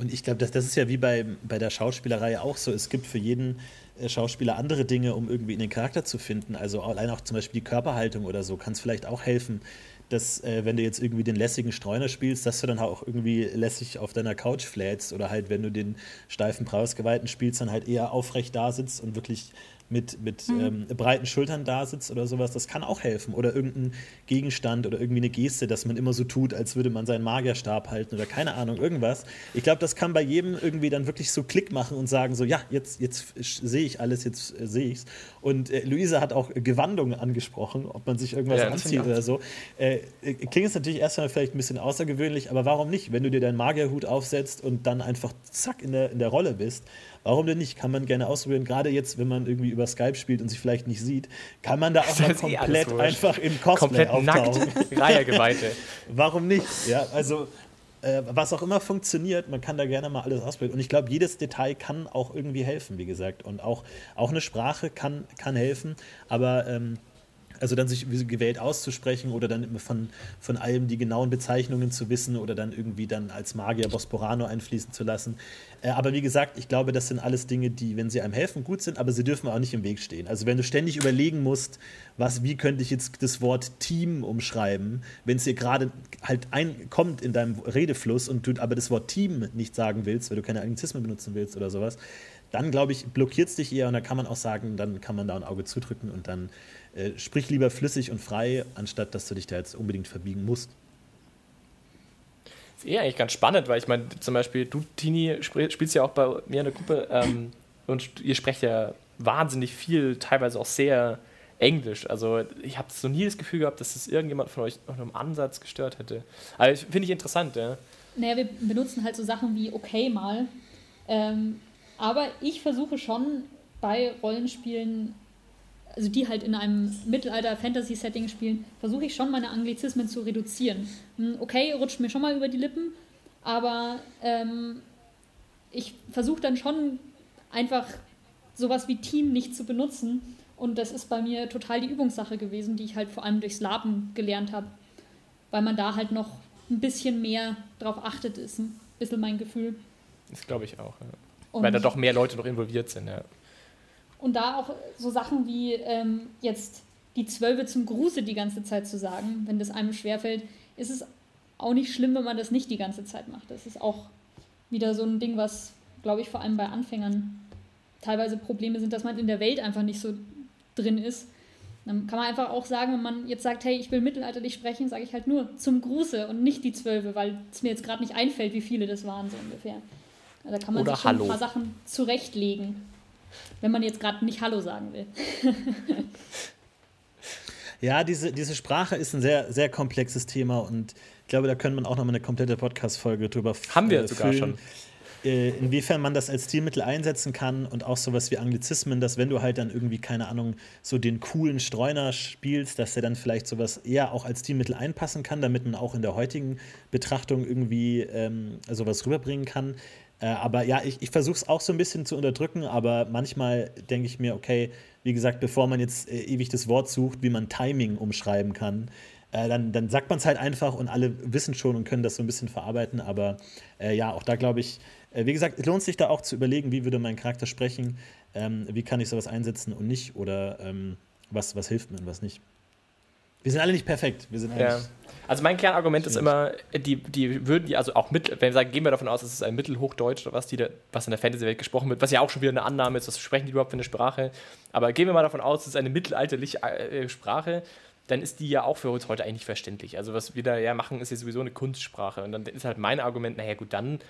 Und ich glaube, das, das ist ja wie bei, bei der Schauspielerei auch so. Es gibt für jeden äh, Schauspieler andere Dinge, um irgendwie in den Charakter zu finden. Also allein auch zum Beispiel die Körperhaltung oder so kann es vielleicht auch helfen, dass äh, wenn du jetzt irgendwie den lässigen Streuner spielst, dass du dann auch irgendwie lässig auf deiner Couch flätst oder halt, wenn du den steifen Brausgeweihten spielst, dann halt eher aufrecht da sitzt und wirklich mit, mit mhm. ähm, breiten Schultern da sitzt oder sowas, das kann auch helfen. Oder irgendein Gegenstand oder irgendwie eine Geste, dass man immer so tut, als würde man seinen Magierstab halten oder keine Ahnung, irgendwas. Ich glaube, das kann bei jedem irgendwie dann wirklich so Klick machen und sagen so, ja, jetzt, jetzt sehe ich alles, jetzt äh, sehe ich's. Und äh, Luisa hat auch Gewandungen angesprochen, ob man sich irgendwas ja, anzieht oder so. Äh, äh, klingt es natürlich erstmal vielleicht ein bisschen außergewöhnlich, aber warum nicht? Wenn du dir deinen Magierhut aufsetzt und dann einfach zack in der, in der Rolle bist, Warum denn nicht? Kann man gerne ausprobieren. Gerade jetzt, wenn man irgendwie über Skype spielt und sich vielleicht nicht sieht, kann man da auch mal eh komplett eh einfach im Cosplay komplett auftauchen. Nackt. Warum nicht? Ja, also äh, was auch immer funktioniert, man kann da gerne mal alles ausprobieren. Und ich glaube, jedes Detail kann auch irgendwie helfen, wie gesagt. Und auch, auch eine Sprache kann, kann helfen. Aber ähm, also dann sich gewählt auszusprechen oder dann von, von allem die genauen Bezeichnungen zu wissen oder dann irgendwie dann als Magier Bosporano einfließen zu lassen. Äh, aber wie gesagt, ich glaube, das sind alles Dinge, die, wenn sie einem helfen, gut sind, aber sie dürfen auch nicht im Weg stehen. Also wenn du ständig überlegen musst, was, wie könnte ich jetzt das Wort Team umschreiben, wenn es dir gerade halt einkommt in deinem Redefluss und du aber das Wort Team nicht sagen willst, weil du keine Anglizismen benutzen willst oder sowas, dann glaube ich, blockiert es dich eher und da kann man auch sagen, dann kann man da ein Auge zudrücken und dann äh, sprich lieber flüssig und frei, anstatt dass du dich da jetzt unbedingt verbiegen musst. Das ist eher eigentlich ganz spannend, weil ich meine, zum Beispiel, du, Tini, spielst ja auch bei mir in der Gruppe ähm, und ihr sprecht ja wahnsinnig viel, teilweise auch sehr Englisch. Also ich habe so nie das Gefühl gehabt, dass das irgendjemand von euch noch einem Ansatz gestört hätte. Aber finde ich interessant, ja. Naja, wir benutzen halt so Sachen wie okay mal. Ähm, aber ich versuche schon bei Rollenspielen also die halt in einem Mittelalter-Fantasy-Setting spielen, versuche ich schon meine Anglizismen zu reduzieren. Hm, okay, rutscht mir schon mal über die Lippen, aber ähm, ich versuche dann schon einfach sowas wie Team nicht zu benutzen. Und das ist bei mir total die Übungssache gewesen, die ich halt vor allem durchs Laben gelernt habe. Weil man da halt noch ein bisschen mehr drauf achtet, ist ein bisschen mein Gefühl. Das glaube ich auch, ja. Weil da doch mehr Leute noch involviert sind, ja. Und da auch so Sachen wie ähm, jetzt die Zwölfe zum Gruße die ganze Zeit zu sagen, wenn das einem schwerfällt, ist es auch nicht schlimm, wenn man das nicht die ganze Zeit macht. Das ist auch wieder so ein Ding, was, glaube ich, vor allem bei Anfängern teilweise Probleme sind, dass man in der Welt einfach nicht so drin ist. Dann kann man einfach auch sagen, wenn man jetzt sagt, hey, ich will mittelalterlich sprechen, sage ich halt nur zum Gruße und nicht die Zwölfe, weil es mir jetzt gerade nicht einfällt, wie viele das waren, so ungefähr. Da kann man Oder sich schon Hallo. ein paar Sachen zurechtlegen. Wenn man jetzt gerade nicht Hallo sagen will. ja, diese, diese Sprache ist ein sehr, sehr komplexes Thema und ich glaube, da können wir auch noch mal eine komplette Podcast-Folge drüber Haben wir äh, sogar schon. Äh, inwiefern man das als Stilmittel einsetzen kann und auch sowas wie Anglizismen, dass wenn du halt dann irgendwie, keine Ahnung, so den coolen Streuner spielst, dass der dann vielleicht sowas eher auch als Stilmittel einpassen kann, damit man auch in der heutigen Betrachtung irgendwie ähm, sowas rüberbringen kann. Äh, aber ja, ich, ich versuche es auch so ein bisschen zu unterdrücken, aber manchmal denke ich mir, okay, wie gesagt, bevor man jetzt äh, ewig das Wort sucht, wie man Timing umschreiben kann, äh, dann, dann sagt man es halt einfach und alle wissen schon und können das so ein bisschen verarbeiten. Aber äh, ja, auch da glaube ich, äh, wie gesagt, es lohnt sich da auch zu überlegen, wie würde mein Charakter sprechen, ähm, wie kann ich sowas einsetzen und nicht oder ähm, was, was hilft mir und was nicht. Wir sind alle nicht perfekt. Wir sind ja. Also mein Kernargument ist immer, die, die würden die, also auch mit, wenn wir sagen, gehen wir davon aus, es ist ein Mittelhochdeutsch oder was, die da, was in der Fantasy-Welt gesprochen wird, was ja auch schon wieder eine Annahme ist, was sprechen die überhaupt für eine Sprache. Aber gehen wir mal davon aus, es ist eine mittelalterliche äh, Sprache, dann ist die ja auch für uns heute eigentlich verständlich. Also was wir da ja machen, ist ja sowieso eine Kunstsprache. Und dann ist halt mein Argument, naja gut, dann,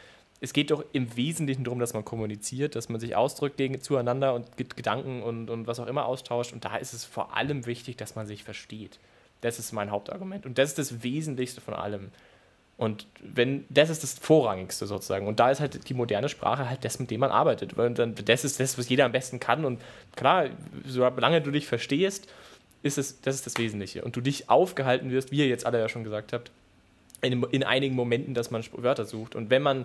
es geht doch im Wesentlichen darum, dass man kommuniziert, dass man sich ausdrückt gegen, zueinander und Gedanken und, und was auch immer austauscht. Und da ist es vor allem wichtig, dass man sich versteht. Das ist mein Hauptargument. Und das ist das Wesentlichste von allem. Und wenn, das ist das Vorrangigste sozusagen. Und da ist halt die moderne Sprache halt das, mit dem man arbeitet. Weil dann, das ist das, was jeder am besten kann. Und klar, solange du dich verstehst, ist es, das ist das Wesentliche. Und du dich aufgehalten wirst, wie ihr jetzt alle ja schon gesagt habt, in, in einigen Momenten, dass man Wörter sucht. Und wenn man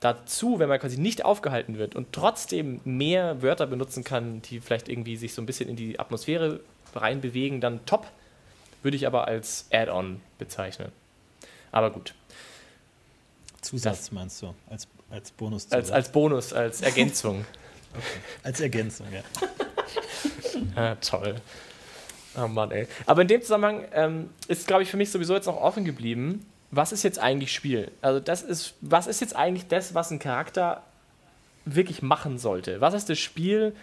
dazu, wenn man quasi nicht aufgehalten wird und trotzdem mehr Wörter benutzen kann, die vielleicht irgendwie sich so ein bisschen in die Atmosphäre reinbewegen, dann top. Würde ich aber als Add-on bezeichnen. Aber gut. Zusatz das, meinst du? Als, als Bonus? Als, als Bonus, als Ergänzung. okay. Als Ergänzung, ja. ah, toll. Oh Mann, ey. Aber in dem Zusammenhang ähm, ist, glaube ich, für mich sowieso jetzt noch offen geblieben, was ist jetzt eigentlich Spiel? Also das ist, was ist jetzt eigentlich das, was ein Charakter wirklich machen sollte? Was ist das Spiel,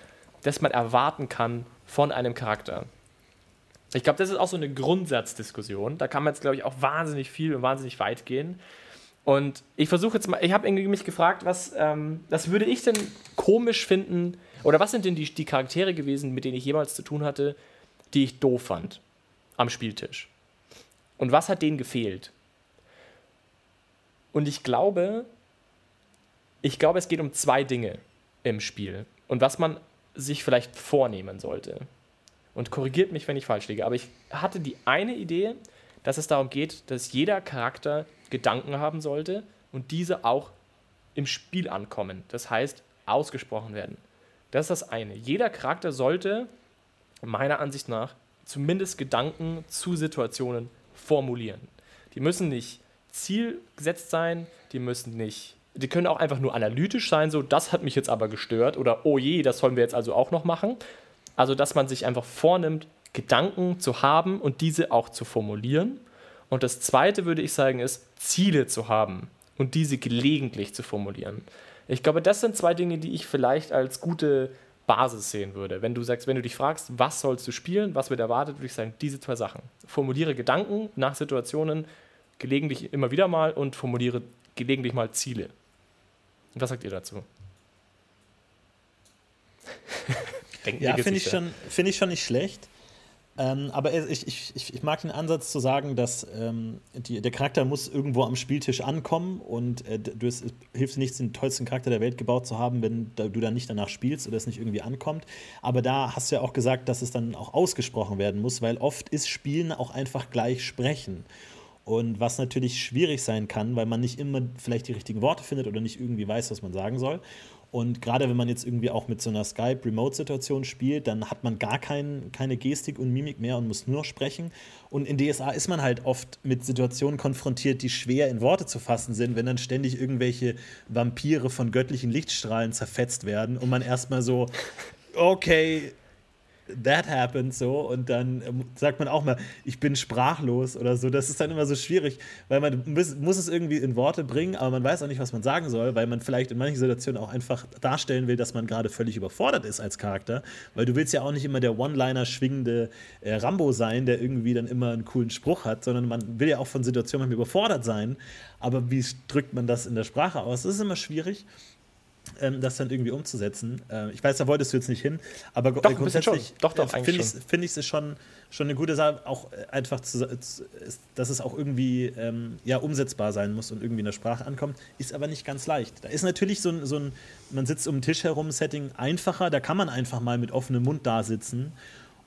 das man erwarten kann von einem Charakter? Ich glaube, das ist auch so eine Grundsatzdiskussion. Da kann man jetzt, glaube ich, auch wahnsinnig viel und wahnsinnig weit gehen. Und ich versuche jetzt mal, ich habe mich gefragt, was, ähm, was würde ich denn komisch finden, oder was sind denn die, die Charaktere gewesen, mit denen ich jemals zu tun hatte, die ich doof fand am Spieltisch? Und was hat denen gefehlt? Und ich glaube, ich glaube, es geht um zwei Dinge im Spiel und was man sich vielleicht vornehmen sollte. Und korrigiert mich, wenn ich falsch liege, aber ich hatte die eine Idee, dass es darum geht, dass jeder Charakter Gedanken haben sollte und diese auch im Spiel ankommen. Das heißt, ausgesprochen werden. Das ist das eine. Jeder Charakter sollte meiner Ansicht nach zumindest Gedanken zu Situationen formulieren. Die müssen nicht zielgesetzt sein, die müssen nicht, die können auch einfach nur analytisch sein, so das hat mich jetzt aber gestört oder oh je, das sollen wir jetzt also auch noch machen. Also, dass man sich einfach vornimmt, Gedanken zu haben und diese auch zu formulieren. Und das zweite würde ich sagen, ist Ziele zu haben und diese gelegentlich zu formulieren. Ich glaube, das sind zwei Dinge, die ich vielleicht als gute Basis sehen würde. Wenn du sagst, wenn du dich fragst, was sollst du spielen, was wird erwartet, würde ich sagen, diese zwei Sachen. Formuliere Gedanken nach Situationen, gelegentlich immer wieder mal und formuliere gelegentlich mal Ziele. Was sagt ihr dazu? Ja, finde ich, schon, find ich schon nicht schlecht. Ähm, aber ich, ich, ich, mag den Ansatz zu sagen, dass ähm, die, der Charakter muss irgendwo am Spieltisch ankommen und äh, du, es hilft nichts, den tollsten Charakter der Welt gebaut zu haben, wenn da, du dann nicht danach spielst oder es nicht irgendwie ankommt. Aber da hast du ja auch gesagt, dass es dann auch ausgesprochen werden muss, weil oft ist Spielen auch einfach gleich Sprechen. Und was natürlich schwierig sein kann, weil man nicht immer vielleicht die richtigen Worte findet oder nicht irgendwie weiß, was man sagen soll. Und gerade wenn man jetzt irgendwie auch mit so einer Skype-Remote-Situation spielt, dann hat man gar kein, keine Gestik und Mimik mehr und muss nur noch sprechen. Und in DSA ist man halt oft mit Situationen konfrontiert, die schwer in Worte zu fassen sind, wenn dann ständig irgendwelche Vampire von göttlichen Lichtstrahlen zerfetzt werden und man erstmal so, okay, that happened so und dann ähm, sagt man auch mal, ich bin sprachlos oder so. Das ist dann immer so schwierig, weil man muss, muss, es irgendwie in Worte bringen, aber man weiß auch nicht, was man sagen soll, weil man vielleicht in manchen Situationen auch einfach darstellen will, dass man gerade völlig überfordert ist als Charakter, weil du willst ja auch nicht immer der One-Liner schwingende äh, Rambo sein, der irgendwie dann immer einen coolen Spruch hat, sondern man will ja auch von Situationen überfordert sein, aber wie drückt man das in der Sprache aus? Das ist immer schwierig ähm, das dann irgendwie umzusetzen. Äh, ich weiß, da wolltest du jetzt nicht hin, aber doch, grundsätzlich doch, doch, äh, finde ich es find schon, schon eine gute Sache, auch äh, einfach, zu, dass es auch irgendwie ähm, ja, umsetzbar sein muss und irgendwie in der Sprache ankommt, ist aber nicht ganz leicht. Da ist natürlich so ein, so ein man sitzt um den Tisch herum, Setting einfacher, da kann man einfach mal mit offenem Mund da sitzen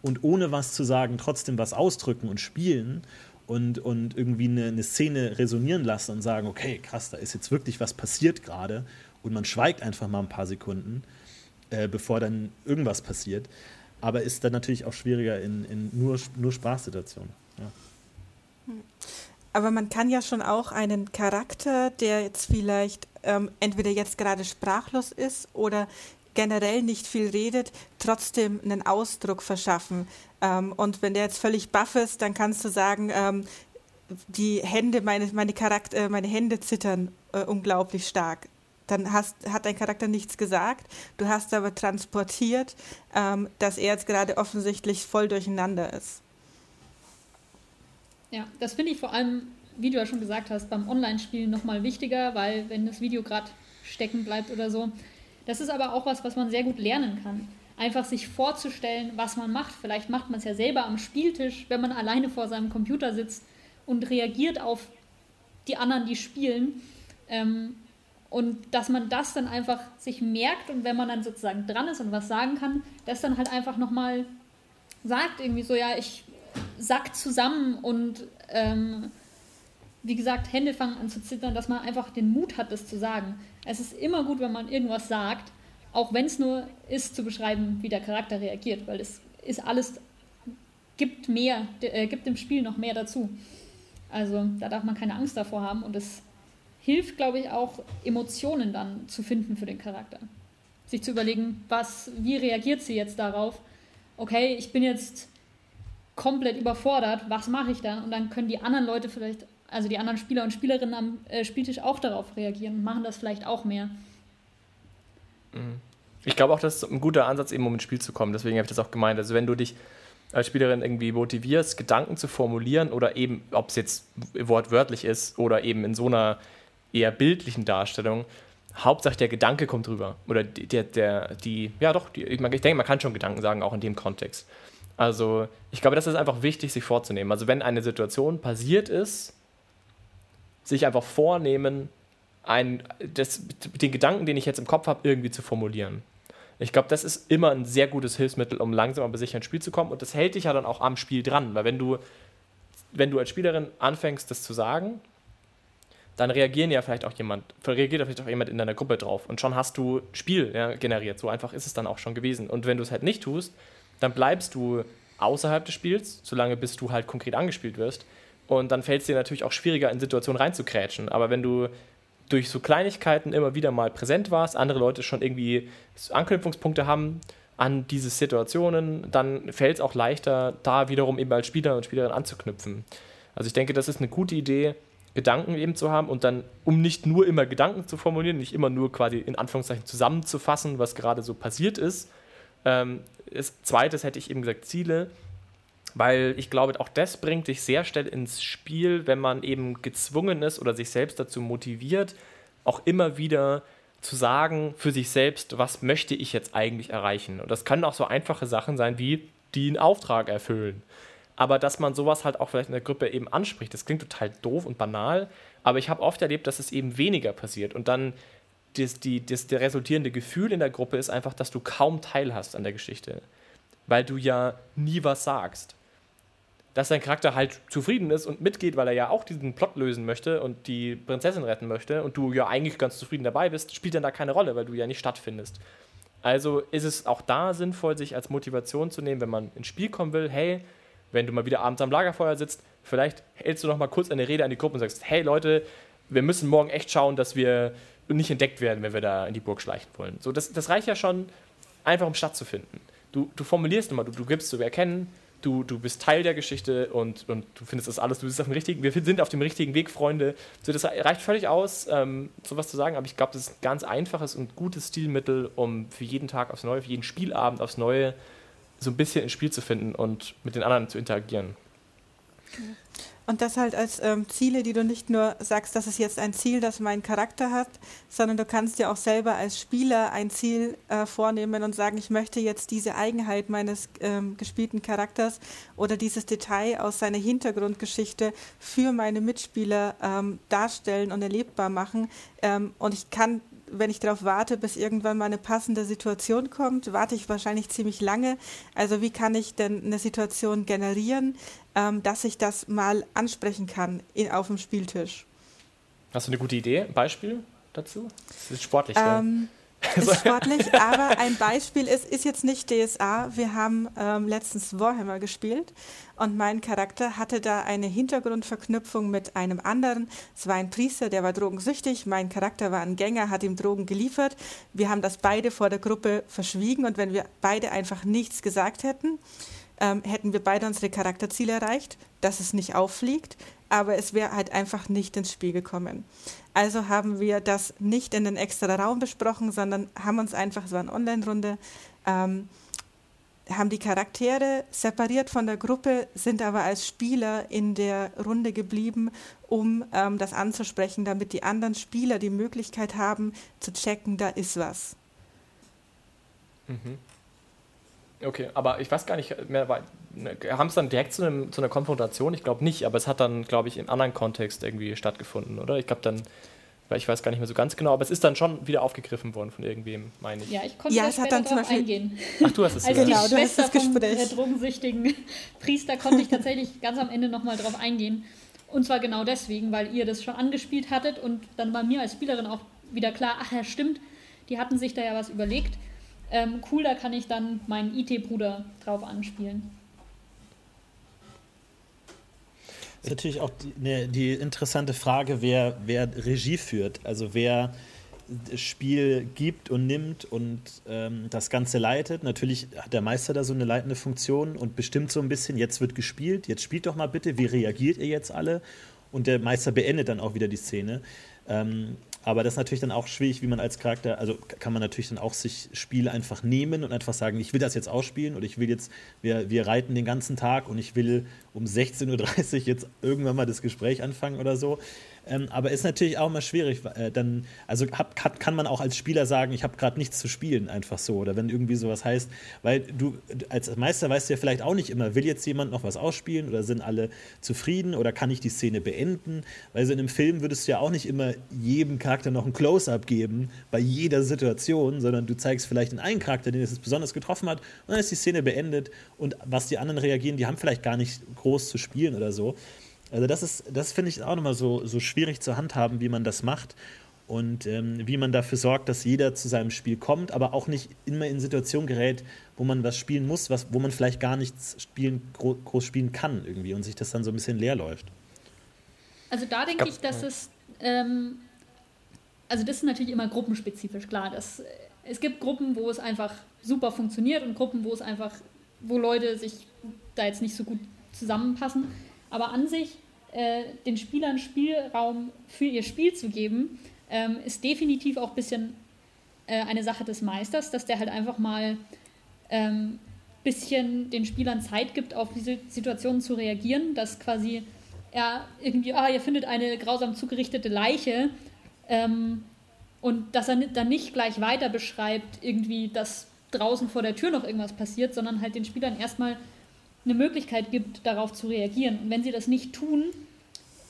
und ohne was zu sagen trotzdem was ausdrücken und spielen und, und irgendwie eine, eine Szene resonieren lassen und sagen, okay, krass, da ist jetzt wirklich was passiert gerade und man schweigt einfach mal ein paar Sekunden, äh, bevor dann irgendwas passiert. Aber ist dann natürlich auch schwieriger in, in nur, nur Sprachsituationen. Ja. Aber man kann ja schon auch einen Charakter, der jetzt vielleicht ähm, entweder jetzt gerade sprachlos ist oder generell nicht viel redet, trotzdem einen Ausdruck verschaffen. Ähm, und wenn der jetzt völlig baff ist, dann kannst du sagen, ähm, die Hände, meine, meine, Charakter, äh, meine Hände zittern äh, unglaublich stark dann hast, hat dein Charakter nichts gesagt. Du hast aber transportiert, ähm, dass er jetzt gerade offensichtlich voll durcheinander ist. Ja, das finde ich vor allem, wie du ja schon gesagt hast, beim Online-Spielen nochmal wichtiger, weil wenn das Video gerade stecken bleibt oder so. Das ist aber auch was, was man sehr gut lernen kann. Einfach sich vorzustellen, was man macht. Vielleicht macht man es ja selber am Spieltisch, wenn man alleine vor seinem Computer sitzt und reagiert auf die anderen, die spielen. Ähm, und dass man das dann einfach sich merkt und wenn man dann sozusagen dran ist und was sagen kann, das dann halt einfach nochmal sagt, irgendwie so, ja, ich sack zusammen und ähm, wie gesagt, Hände fangen an zu zittern, dass man einfach den Mut hat, das zu sagen. Es ist immer gut, wenn man irgendwas sagt, auch wenn es nur ist, zu beschreiben, wie der Charakter reagiert, weil es ist alles, gibt mehr, äh, gibt dem Spiel noch mehr dazu. Also da darf man keine Angst davor haben und es hilft, glaube ich, auch Emotionen dann zu finden für den Charakter. Sich zu überlegen, was, wie reagiert sie jetzt darauf? Okay, ich bin jetzt komplett überfordert, was mache ich dann? Und dann können die anderen Leute vielleicht, also die anderen Spieler und Spielerinnen am äh, Spieltisch auch darauf reagieren und machen das vielleicht auch mehr. Mhm. Ich glaube auch, das ist ein guter Ansatz, eben um ins Spiel zu kommen. Deswegen habe ich das auch gemeint. Also wenn du dich als Spielerin irgendwie motivierst, Gedanken zu formulieren oder eben, ob es jetzt wortwörtlich ist oder eben in so einer eher bildlichen Darstellung, Hauptsache der Gedanke kommt rüber. Oder der, der, die, ja doch, die, ich denke, man kann schon Gedanken sagen, auch in dem Kontext. Also ich glaube, das ist einfach wichtig, sich vorzunehmen. Also wenn eine Situation passiert ist, sich einfach vornehmen, ein, das, den Gedanken, den ich jetzt im Kopf habe, irgendwie zu formulieren. Ich glaube, das ist immer ein sehr gutes Hilfsmittel, um langsam aber sicher ins Spiel zu kommen. Und das hält dich ja dann auch am Spiel dran. Weil wenn du, wenn du als Spielerin anfängst, das zu sagen, dann reagieren ja vielleicht auch jemand, reagiert vielleicht auch jemand in deiner Gruppe drauf. Und schon hast du Spiel ja, generiert. So einfach ist es dann auch schon gewesen. Und wenn du es halt nicht tust, dann bleibst du außerhalb des Spiels, solange bis du halt konkret angespielt wirst. Und dann fällt es dir natürlich auch schwieriger, in Situationen reinzukrätschen. Aber wenn du durch so Kleinigkeiten immer wieder mal präsent warst, andere Leute schon irgendwie Anknüpfungspunkte haben an diese Situationen, dann fällt es auch leichter, da wiederum eben als Spieler und Spielerin anzuknüpfen. Also ich denke, das ist eine gute Idee, Gedanken eben zu haben und dann, um nicht nur immer Gedanken zu formulieren, nicht immer nur quasi in Anführungszeichen zusammenzufassen, was gerade so passiert ist. Ähm, ist zweites hätte ich eben gesagt Ziele, weil ich glaube, auch das bringt dich sehr schnell ins Spiel, wenn man eben gezwungen ist oder sich selbst dazu motiviert, auch immer wieder zu sagen für sich selbst, was möchte ich jetzt eigentlich erreichen. Und das können auch so einfache Sachen sein wie die einen Auftrag erfüllen. Aber dass man sowas halt auch vielleicht in der Gruppe eben anspricht, das klingt total doof und banal, aber ich habe oft erlebt, dass es eben weniger passiert und dann das, die, das, der resultierende Gefühl in der Gruppe ist einfach, dass du kaum Teil hast an der Geschichte, weil du ja nie was sagst dass dein Charakter halt zufrieden ist und mitgeht, weil er ja auch diesen Plot lösen möchte und die Prinzessin retten möchte und du ja eigentlich ganz zufrieden dabei bist, spielt dann da keine Rolle, weil du ja nicht stattfindest. Also ist es auch da sinnvoll, sich als Motivation zu nehmen, wenn man ins Spiel kommen will, hey, wenn du mal wieder abends am Lagerfeuer sitzt, vielleicht hältst du noch mal kurz eine Rede an die Gruppe und sagst, hey Leute, wir müssen morgen echt schauen, dass wir nicht entdeckt werden, wenn wir da in die Burg schleichen wollen. So, das, das reicht ja schon, einfach um stattzufinden. Du, du formulierst immer, du, du gibst zu erkennen, du, du bist Teil der Geschichte und, und du findest das alles, du bist auf dem richtigen, wir sind auf dem richtigen Weg, Freunde. So, das reicht völlig aus, ähm, sowas zu sagen, aber ich glaube, das ist ein ganz einfaches und gutes Stilmittel, um für jeden Tag aufs Neue, für jeden Spielabend aufs Neue so ein bisschen ins Spiel zu finden und mit den anderen zu interagieren. Und das halt als ähm, Ziele, die du nicht nur sagst, das ist jetzt ein Ziel, das mein Charakter hat, sondern du kannst dir auch selber als Spieler ein Ziel äh, vornehmen und sagen, ich möchte jetzt diese Eigenheit meines ähm, gespielten Charakters oder dieses Detail aus seiner Hintergrundgeschichte für meine Mitspieler ähm, darstellen und erlebbar machen. Ähm, und ich kann wenn ich darauf warte, bis irgendwann mal eine passende Situation kommt, warte ich wahrscheinlich ziemlich lange. Also wie kann ich denn eine Situation generieren, ähm, dass ich das mal ansprechen kann in, auf dem Spieltisch? Hast du eine gute Idee, ein Beispiel dazu? Das ist sportlich. Ähm, ist sportlich, aber ein Beispiel ist, ist jetzt nicht DSA. Wir haben ähm, letztens Warhammer gespielt und mein Charakter hatte da eine Hintergrundverknüpfung mit einem anderen. Es war ein Priester, der war drogensüchtig. Mein Charakter war ein Gänger, hat ihm Drogen geliefert. Wir haben das beide vor der Gruppe verschwiegen und wenn wir beide einfach nichts gesagt hätten, ähm, hätten wir beide unsere Charakterziele erreicht, dass es nicht auffliegt, aber es wäre halt einfach nicht ins Spiel gekommen. Also haben wir das nicht in den extra Raum besprochen, sondern haben uns einfach, es war eine Online-Runde, ähm, haben die Charaktere separiert von der Gruppe, sind aber als Spieler in der Runde geblieben, um ähm, das anzusprechen, damit die anderen Spieler die Möglichkeit haben zu checken, da ist was. Mhm. Okay, aber ich weiß gar nicht mehr, ne, haben es dann direkt zu, einem, zu einer Konfrontation? Ich glaube nicht, aber es hat dann, glaube ich, im anderen Kontext irgendwie stattgefunden, oder? Ich glaube dann, weil ich weiß gar nicht mehr so ganz genau, aber es ist dann schon wieder aufgegriffen worden von irgendwem, meine ich. Ja, ich konnte ja, es hat dann zum Beispiel eingehen. Ach, du hast es Also genau, die Schwester du vom äh, drogensüchtigen Priester konnte ich tatsächlich ganz am Ende nochmal drauf eingehen. Und zwar genau deswegen, weil ihr das schon angespielt hattet und dann war mir als Spielerin auch wieder klar, ach ja, stimmt, die hatten sich da ja was überlegt ähm, cool, da kann ich dann meinen IT-Bruder drauf anspielen. Das ist natürlich auch die, ne, die interessante Frage, wer, wer Regie führt. Also wer das Spiel gibt und nimmt und ähm, das Ganze leitet. Natürlich hat der Meister da so eine leitende Funktion und bestimmt so ein bisschen, jetzt wird gespielt, jetzt spielt doch mal bitte, wie reagiert ihr jetzt alle? Und der Meister beendet dann auch wieder die Szene. Ähm, aber das ist natürlich dann auch schwierig, wie man als Charakter, also kann man natürlich dann auch sich Spiele einfach nehmen und einfach sagen, ich will das jetzt ausspielen oder ich will jetzt, wir, wir reiten den ganzen Tag und ich will um 16.30 Uhr jetzt irgendwann mal das Gespräch anfangen oder so. Ähm, aber ist natürlich auch immer schwierig. Äh, dann, also hab, kann, man auch als Spieler sagen, ich habe gerade nichts zu spielen, einfach so. Oder wenn irgendwie sowas heißt, weil du als Meister weißt du ja vielleicht auch nicht immer, will jetzt jemand noch was ausspielen oder sind alle zufrieden oder kann ich die Szene beenden? Weil so in einem Film würdest du ja auch nicht immer jedem Charakter noch ein Close-up geben bei jeder Situation, sondern du zeigst vielleicht in einen Charakter, den es besonders getroffen hat, und dann ist die Szene beendet und was die anderen reagieren, die haben vielleicht gar nicht groß zu spielen oder so. Also das ist, das finde ich auch nochmal so, so schwierig zu handhaben, wie man das macht und ähm, wie man dafür sorgt, dass jeder zu seinem Spiel kommt, aber auch nicht immer in Situationen gerät, wo man was spielen muss, was, wo man vielleicht gar nichts spielen, groß spielen kann irgendwie und sich das dann so ein bisschen leer läuft. Also da denke ich, dass es, ähm, also das ist natürlich immer gruppenspezifisch, klar. Das, es gibt Gruppen, wo es einfach super funktioniert und Gruppen, wo es einfach, wo Leute sich da jetzt nicht so gut zusammenpassen. Aber an sich äh, den Spielern Spielraum für ihr Spiel zu geben, ähm, ist definitiv auch ein bisschen äh, eine Sache des Meisters, dass der halt einfach mal ein ähm, bisschen den Spielern Zeit gibt, auf diese Situationen zu reagieren, dass quasi er irgendwie, ah, ihr findet eine grausam zugerichtete Leiche ähm, und dass er dann nicht gleich weiter beschreibt, irgendwie, dass draußen vor der Tür noch irgendwas passiert, sondern halt den Spielern erstmal eine Möglichkeit gibt, darauf zu reagieren. Und wenn sie das nicht tun,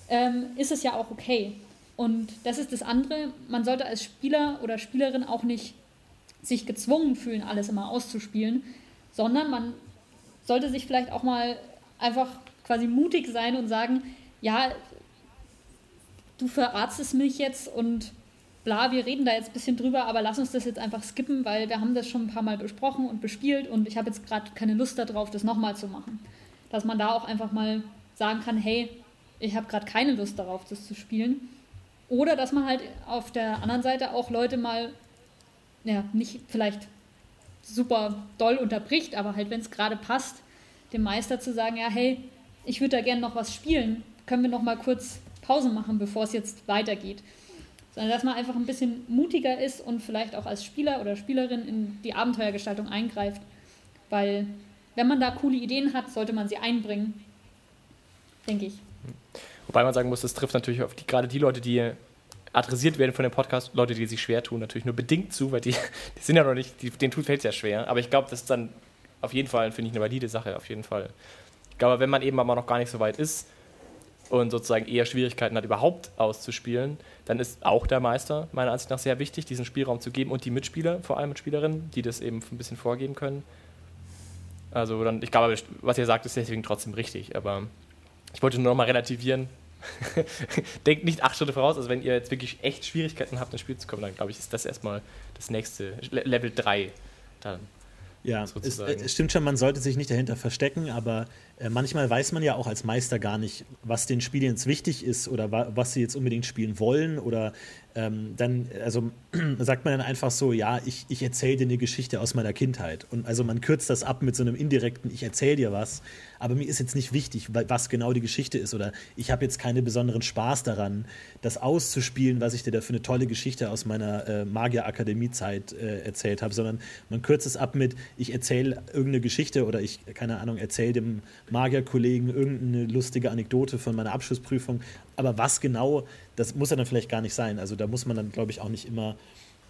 ähm, ist es ja auch okay. Und das ist das andere. Man sollte als Spieler oder Spielerin auch nicht sich gezwungen fühlen, alles immer auszuspielen, sondern man sollte sich vielleicht auch mal einfach quasi mutig sein und sagen, ja, du verarztest mich jetzt und bla, wir reden da jetzt ein bisschen drüber, aber lass uns das jetzt einfach skippen, weil wir haben das schon ein paar Mal besprochen und bespielt und ich habe jetzt gerade keine Lust darauf, das nochmal zu machen. Dass man da auch einfach mal sagen kann, hey, ich habe gerade keine Lust darauf, das zu spielen. Oder dass man halt auf der anderen Seite auch Leute mal, ja, nicht vielleicht super doll unterbricht, aber halt, wenn es gerade passt, dem Meister zu sagen, ja, hey, ich würde da gerne noch was spielen, können wir noch mal kurz Pause machen, bevor es jetzt weitergeht sondern dass man einfach ein bisschen mutiger ist und vielleicht auch als Spieler oder Spielerin in die Abenteuergestaltung eingreift. Weil wenn man da coole Ideen hat, sollte man sie einbringen, denke ich. Wobei man sagen muss, das trifft natürlich auf die, gerade die Leute, die adressiert werden von dem Podcast, Leute, die sich schwer tun, natürlich nur bedingt zu, weil die, die sind ja noch nicht, die, denen tut fällt es ja schwer. Aber ich glaube, das ist dann auf jeden Fall, finde ich, eine valide Sache, auf jeden Fall. Ich glaube, wenn man eben aber noch gar nicht so weit ist, und sozusagen eher Schwierigkeiten hat, überhaupt auszuspielen, dann ist auch der Meister meiner Ansicht nach sehr wichtig, diesen Spielraum zu geben und die Mitspieler, vor allem Mitspielerinnen, die das eben ein bisschen vorgeben können. Also dann, ich glaube, was ihr sagt, ist deswegen trotzdem richtig, aber ich wollte nur noch mal relativieren. Denkt nicht acht Schritte voraus, also wenn ihr jetzt wirklich echt Schwierigkeiten habt, ins Spiel zu kommen, dann glaube ich, ist das erstmal das nächste, Level 3 dann. Ja, es, es, stimmt schon, man sollte sich nicht dahinter verstecken, aber äh, manchmal weiß man ja auch als Meister gar nicht, was den Spielern jetzt wichtig ist oder wa was sie jetzt unbedingt spielen wollen oder ähm, dann, also sagt man dann einfach so, ja, ich, ich erzähle dir eine Geschichte aus meiner Kindheit. Und also man kürzt das ab mit so einem indirekten, ich erzähle dir was, aber mir ist jetzt nicht wichtig, was genau die Geschichte ist oder ich habe jetzt keinen besonderen Spaß daran, das auszuspielen, was ich dir da für eine tolle Geschichte aus meiner äh, Magier-Akademie-Zeit äh, erzählt habe, sondern man kürzt es ab mit, ich erzähle irgendeine Geschichte oder ich, keine Ahnung, erzähle dem Magierkollegen irgendeine lustige Anekdote von meiner Abschlussprüfung. Aber was genau, das muss ja dann vielleicht gar nicht sein. Also da muss man dann, glaube ich, auch nicht immer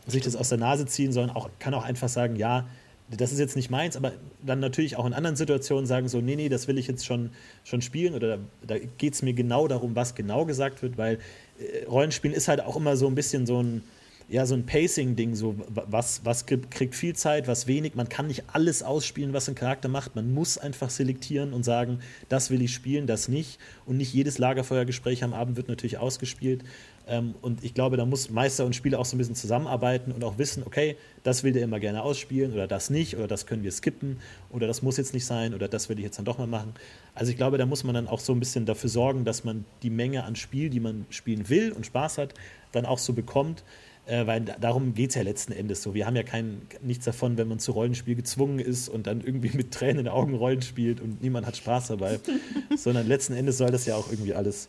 sich das aus der Nase ziehen, sondern auch, kann auch einfach sagen, ja, das ist jetzt nicht meins, aber dann natürlich auch in anderen Situationen sagen so, nee, nee, das will ich jetzt schon, schon spielen oder da, da geht es mir genau darum, was genau gesagt wird, weil äh, Rollenspielen ist halt auch immer so ein bisschen so ein, ja, so ein Pacing-Ding, so was, was kriegt viel Zeit, was wenig. Man kann nicht alles ausspielen, was ein Charakter macht. Man muss einfach selektieren und sagen, das will ich spielen, das nicht. Und nicht jedes Lagerfeuergespräch am Abend wird natürlich ausgespielt. Ähm, und ich glaube, da muss Meister und Spieler auch so ein bisschen zusammenarbeiten und auch wissen, okay, das will der immer gerne ausspielen oder das nicht oder das können wir skippen oder das muss jetzt nicht sein oder das will ich jetzt dann doch mal machen. Also ich glaube, da muss man dann auch so ein bisschen dafür sorgen, dass man die Menge an Spiel, die man spielen will und Spaß hat, dann auch so bekommt. Äh, weil darum geht es ja letzten Endes so. Wir haben ja kein, nichts davon, wenn man zu Rollenspiel gezwungen ist und dann irgendwie mit Tränen in den Augen Rollen spielt und niemand hat Spaß dabei. Sondern letzten Endes soll das ja auch irgendwie alles.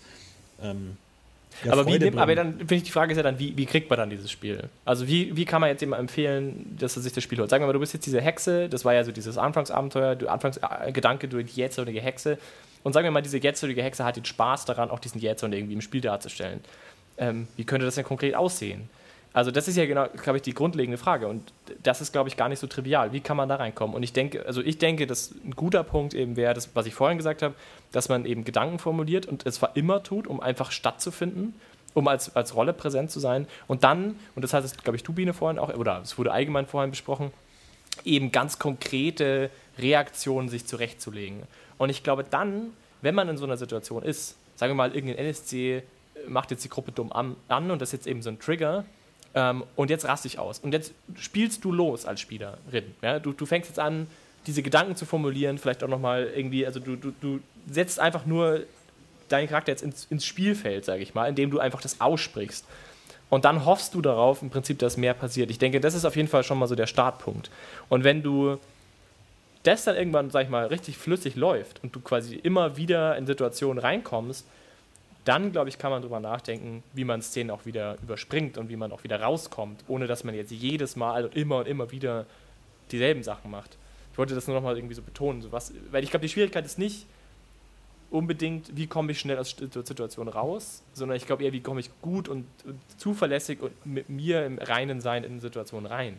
Ähm, ja, aber, wie nimmt, aber dann finde ich die Frage ist ja dann, wie, wie kriegt man dann dieses Spiel? Also wie, wie kann man jetzt jemandem empfehlen, dass er sich das Spiel holt? Sagen wir mal, du bist jetzt diese Hexe, das war ja so dieses Anfangsabenteuer, du Anfangsgedanke, du die jähzornige Hexe. Und sagen wir mal, diese jähzorige Hexe hat den Spaß daran, auch diesen Jähzorn irgendwie im Spiel darzustellen. Ähm, wie könnte das denn konkret aussehen? Also das ist ja genau, glaube ich, die grundlegende Frage und das ist, glaube ich, gar nicht so trivial. Wie kann man da reinkommen? Und ich denke, also ich denke, dass ein guter Punkt eben wäre, das, was ich vorhin gesagt habe, dass man eben Gedanken formuliert und es zwar immer tut, um einfach stattzufinden, um als, als Rolle präsent zu sein und dann, und das hat es, glaube ich, Tubine vorhin auch, oder es wurde allgemein vorhin besprochen, eben ganz konkrete Reaktionen sich zurechtzulegen. Und ich glaube dann, wenn man in so einer Situation ist, sagen wir mal, irgendein NSC macht jetzt die Gruppe dumm an, an und das ist jetzt eben so ein Trigger, ähm, und jetzt raste ich aus. Und jetzt spielst du los als Spielerin. Ja? Du, du fängst jetzt an, diese Gedanken zu formulieren, vielleicht auch nochmal irgendwie, also du, du, du setzt einfach nur deinen Charakter jetzt ins, ins Spielfeld, sage ich mal, indem du einfach das aussprichst. Und dann hoffst du darauf, im Prinzip, dass mehr passiert. Ich denke, das ist auf jeden Fall schon mal so der Startpunkt. Und wenn du das dann irgendwann, sag ich mal, richtig flüssig läuft und du quasi immer wieder in Situationen reinkommst, dann, glaube ich, kann man darüber nachdenken, wie man Szenen auch wieder überspringt und wie man auch wieder rauskommt, ohne dass man jetzt jedes Mal und immer und immer wieder dieselben Sachen macht. Ich wollte das nur noch mal irgendwie so betonen, so was, weil ich glaube, die Schwierigkeit ist nicht unbedingt, wie komme ich schnell aus der Situation raus, sondern ich glaube eher, wie komme ich gut und, und, zuverlässig und mit mir im reinen Sein in Situationen rein.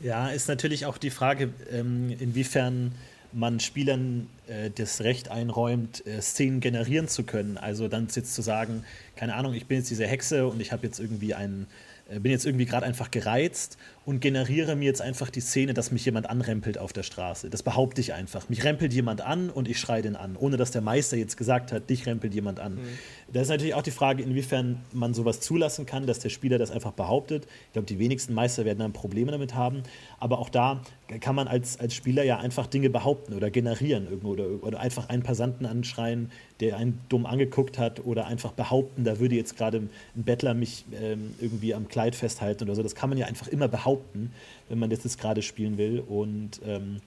Ja, ist natürlich auch die Frage, ähm, inwiefern man Spielern äh, das Recht einräumt, äh, Szenen generieren zu können. Also dann jetzt zu sagen, keine Ahnung, ich bin jetzt diese Hexe und ich habe jetzt irgendwie einen, äh, bin jetzt irgendwie gerade einfach gereizt und generiere mir jetzt einfach die Szene, dass mich jemand anrempelt auf der Straße. Das behaupte ich einfach. Mich rempelt jemand an und ich schreie den an, ohne dass der Meister jetzt gesagt hat, dich rempelt jemand an. Mhm. Da ist natürlich auch die Frage, inwiefern man sowas zulassen kann, dass der Spieler das einfach behauptet. Ich glaube, die wenigsten Meister werden dann Probleme damit haben. Aber auch da kann man als, als Spieler ja einfach Dinge behaupten oder generieren irgendwo oder, oder einfach einen Passanten anschreien, der einen dumm angeguckt hat oder einfach behaupten, da würde jetzt gerade ein Bettler mich ähm, irgendwie am Kleid festhalten oder so. Das kann man ja einfach immer behaupten behaupten, wenn man das jetzt gerade spielen will. Und ähm,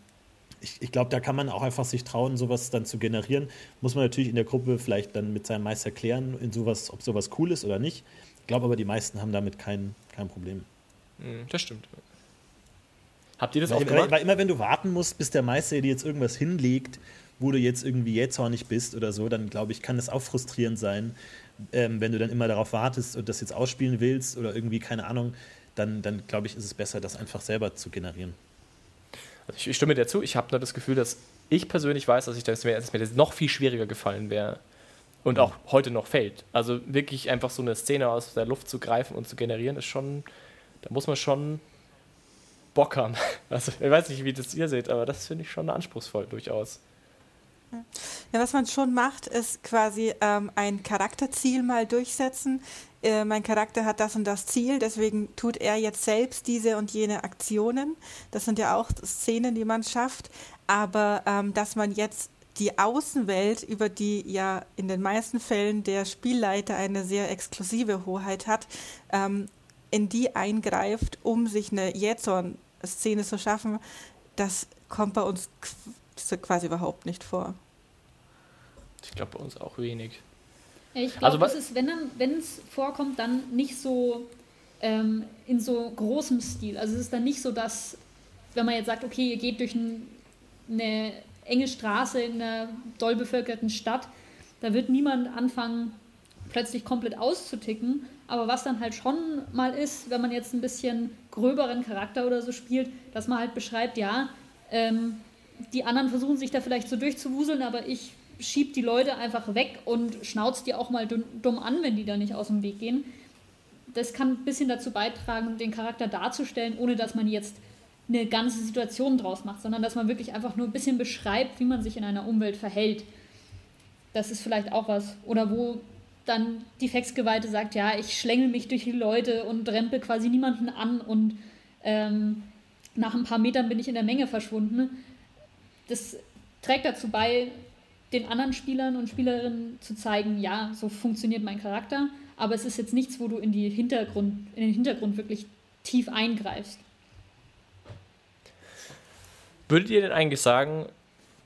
ich, ich glaube, da kann man auch einfach sich trauen, sowas dann zu generieren. Muss man natürlich in der Gruppe vielleicht dann mit seinem Meister klären, in sowas, ob sowas cool ist oder nicht. Ich glaube aber, die meisten haben damit kein, kein Problem. Mhm, das stimmt. Habt ihr das weil, auch gemacht? Weil, weil immer, wenn du warten musst, bis der Meister dir jetzt irgendwas hinlegt, wo du jetzt irgendwie jähzornig bist oder so, dann glaube ich, kann das auch frustrierend sein, ähm, wenn du dann immer darauf wartest und das jetzt ausspielen willst oder irgendwie, keine Ahnung, dann, dann glaube ich, ist es besser, das einfach selber zu generieren. Also ich, ich stimme dir zu. Ich habe nur das Gefühl, dass ich persönlich weiß, dass, ich das, dass mir das noch viel schwieriger gefallen wäre und mhm. auch heute noch fällt. Also wirklich einfach so eine Szene aus der Luft zu greifen und zu generieren, ist schon, da muss man schon Bock haben. Also ich weiß nicht, wie das ihr seht, aber das finde ich schon anspruchsvoll durchaus. Ja, was man schon macht, ist quasi ähm, ein Charakterziel mal durchsetzen. Äh, mein Charakter hat das und das Ziel, deswegen tut er jetzt selbst diese und jene Aktionen. Das sind ja auch Szenen, die man schafft. Aber ähm, dass man jetzt die Außenwelt, über die ja in den meisten Fällen der Spielleiter eine sehr exklusive Hoheit hat, ähm, in die eingreift, um sich eine Jähzorn-Szene zu schaffen, das kommt bei uns quasi überhaupt nicht vor. Ich glaube bei uns auch wenig. Ich glaube, also, es ist, wenn es vorkommt, dann nicht so ähm, in so großem Stil. Also es ist dann nicht so, dass, wenn man jetzt sagt, okay, ihr geht durch ein, eine enge Straße in einer doll bevölkerten Stadt, da wird niemand anfangen, plötzlich komplett auszuticken. Aber was dann halt schon mal ist, wenn man jetzt ein bisschen gröberen Charakter oder so spielt, dass man halt beschreibt, ja, ähm, die anderen versuchen sich da vielleicht so durchzuwuseln, aber ich schieb die Leute einfach weg und schnauzt die auch mal dumm an, wenn die da nicht aus dem Weg gehen. Das kann ein bisschen dazu beitragen, den Charakter darzustellen, ohne dass man jetzt eine ganze Situation draus macht, sondern dass man wirklich einfach nur ein bisschen beschreibt, wie man sich in einer Umwelt verhält. Das ist vielleicht auch was. Oder wo dann die Fexgeweihte sagt, ja, ich schlängel mich durch die Leute und rempel quasi niemanden an und ähm, nach ein paar Metern bin ich in der Menge verschwunden. Das trägt dazu bei, den anderen Spielern und Spielerinnen zu zeigen, ja, so funktioniert mein Charakter, aber es ist jetzt nichts, wo du in, die Hintergrund, in den Hintergrund wirklich tief eingreifst. Würdet ihr denn eigentlich sagen,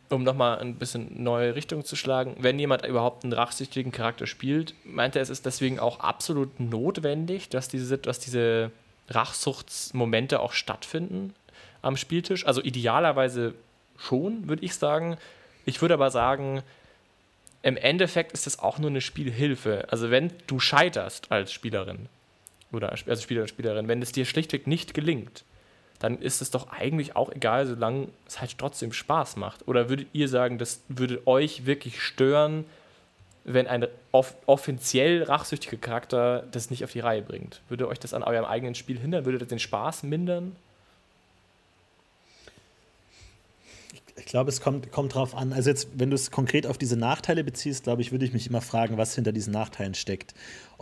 um nochmal ein bisschen neue Richtung zu schlagen, wenn jemand überhaupt einen rachsüchtigen Charakter spielt, meint er, es ist deswegen auch absolut notwendig, dass diese, dass diese Rachsuchtsmomente auch stattfinden am Spieltisch? Also idealerweise schon, würde ich sagen. Ich würde aber sagen, im Endeffekt ist das auch nur eine Spielhilfe. Also wenn du scheiterst als Spielerin oder als Spieler Spielerin, wenn es dir schlichtweg nicht gelingt, dann ist es doch eigentlich auch egal, solange es halt trotzdem Spaß macht. Oder würdet ihr sagen, das würde euch wirklich stören, wenn ein off offiziell rachsüchtiger Charakter das nicht auf die Reihe bringt? Würde euch das an eurem eigenen Spiel hindern? Würde das den Spaß mindern? Ich glaube, es kommt, kommt drauf an. Also jetzt, wenn du es konkret auf diese Nachteile beziehst, glaube ich, würde ich mich immer fragen, was hinter diesen Nachteilen steckt.